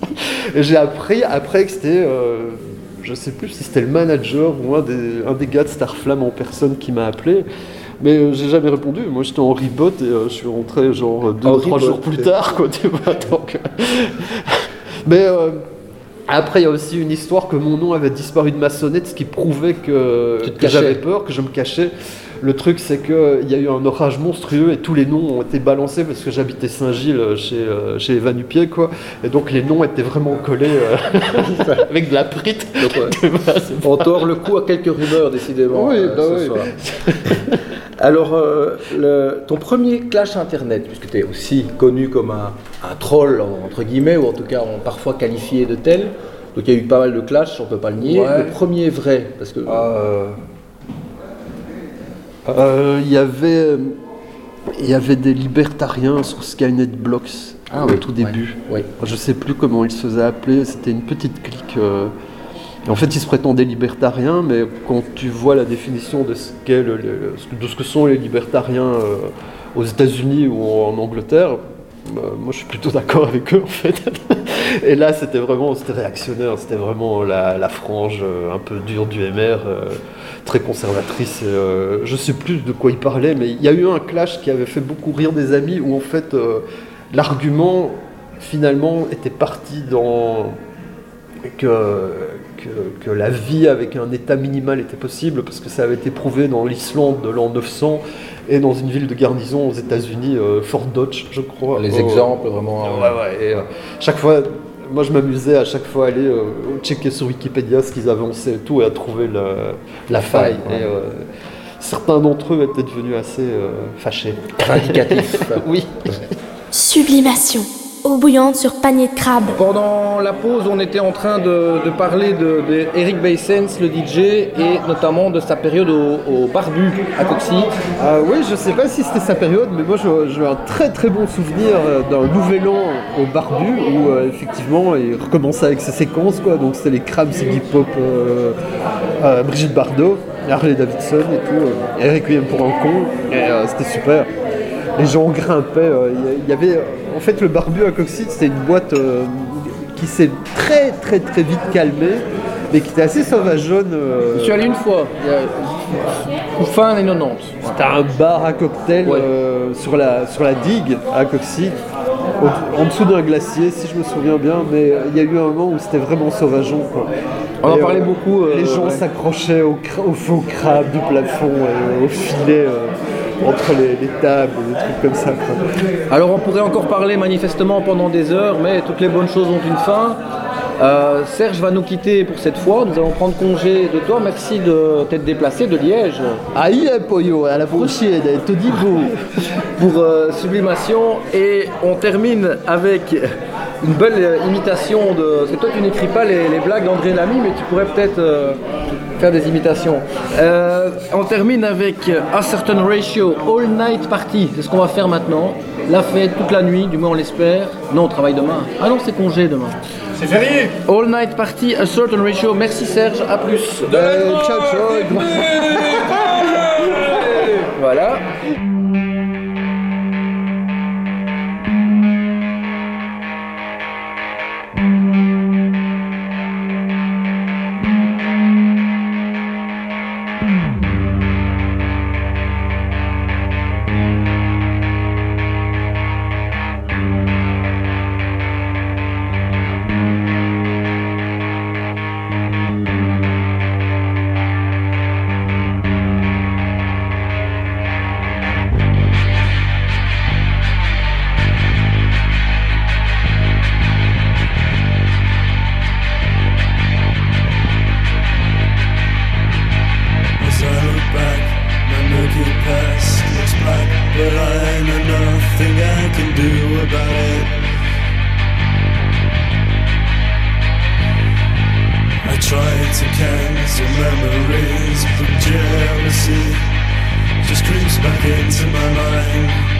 Et j'ai appris après que c'était. euh, je sais plus si c'était le manager ou un des, un des gars de Starflame en personne qui m'a appelé. Mais euh, j'ai jamais répondu. Moi j'étais en ribot et euh, je suis rentré genre deux ou trois jours plus tard. Quoi, tu vois, donc, mais après, il y a aussi une histoire que mon nom avait disparu de ma sonnette, ce qui prouvait que, j'avais peur, que je me cachais. Le truc, c'est qu'il y a eu un orage monstrueux et tous les noms ont été balancés parce que j'habitais Saint-Gilles euh, chez, euh, chez Evan Hupier, quoi. Et donc les noms étaient vraiment collés euh, avec de la prite. Donc, ouais. On tord le coup à quelques rumeurs, décidément. Oui, euh, bah ce oui. soir. Alors, euh, le- ton premier clash internet, puisque tu es aussi connu comme un, un troll, entre guillemets, ou en tout cas on, parfois qualifié de tel, donc il y a eu pas mal de clashs, on peut pas le nier. Ouais. Le premier vrai, parce que Euh, euh, Il y avait. Il y avait des libertariens sur Skynet Blocks Ah au oui, tout ouais. début. Oui. Je sais plus comment ils se faisaient appeler, c'était une petite clique. euh, en fait, ils se prétendaient libertariens, mais quand tu vois la définition de ce, que sont les libertariens euh, aux États-Unis ou en Angleterre, bah, moi je suis plutôt d'accord avec eux en fait. Et là, c'était vraiment c'était réactionnaire, c'était vraiment la, frange euh, un peu dure du MR, euh, très conservatrice. Et, je sais plus de quoi ils parlaient, mais il y a eu un clash qui avait fait beaucoup rire des amis où en fait l'argument finalement était parti dans que, que, que la vie avec un état minimal était possible parce que ça avait été prouvé dans l'Islande de l'an 900 et dans une ville de garnison aux États-Unis, euh, Fort Dodge, je crois. les Oh, exemples vraiment. Ouais, ouais. Et, euh, chaque fois, moi je m'amusais à chaque fois à aller euh, checker sur Wikipédia ce qu'ils avançaient et tout et à trouver la faille. ouais. Et, euh, certains d'entre eux étaient devenus assez euh, fâchés. Oui. Sublimation. Eau bouillante sur panier de crabe. Pendant la pause, on était en train de, de parler de, de Eric Baysens, le DJ, et notamment de sa période au, au Barbu à Coxy. Ah oui, je sais pas si c'était sa période, mais moi j'ai un très très bon souvenir euh, d'un nouvel an au Barbu où euh, effectivement il recommençait avec ses séquences quoi. Donc c'était les Crabs, Iggy Pop, euh, euh, Brigitte Bardot, Harley Davidson et tout, euh, et Requiem pour un con, et euh, c'était super. Les gens grimpaient. euh, Il y- avait euh, en fait le Barbu à Coxide, c'était une boîte euh, qui s'est très très très vite calmée, mais qui était assez sauvageonne. Je suis allé une fois, il y a- ou fin années 90. C'était un bar à cocktail Ouais. sur, la, sur la digue à Coxy. au- en dessous d'un glacier, si je me souviens bien, mais il y a eu un moment où c'était vraiment sauvageon. Quoi. On en parlait euh, beaucoup, euh, les gens ouais. s'accrochaient au, cra- au faux crabe du plafond, et au filet euh, entre les, les tables, des trucs comme ça. quoi. Alors on pourrait encore parler manifestement pendant des heures, mais toutes les bonnes choses ont une fin. Euh, Serge va nous quitter pour cette fois. Nous allons prendre congé de toi. Merci de t'être déplacé de Liège Aïe, Poyo, à la prochaine, te dis pour euh, Sublimation. Et on termine avec une belle euh, imitation de. Parce que toi, tu n'écris pas les, les blagues d'André Lamy, mais tu pourrais peut-être euh, faire des imitations. Euh, on termine avec A Certain Ratio All Night Party. C'est ce qu'on va faire maintenant. La fête toute la nuit, du moins on l'espère. Non, on travaille demain. Ah non, c'est congé demain. C'est férié All Night Party, A Certain Ratio. Merci Serge, à plus. Euh, ciao, ciao. Voilà. Do about it. I try to cancel memories, but jealousy just creeps back into my mind.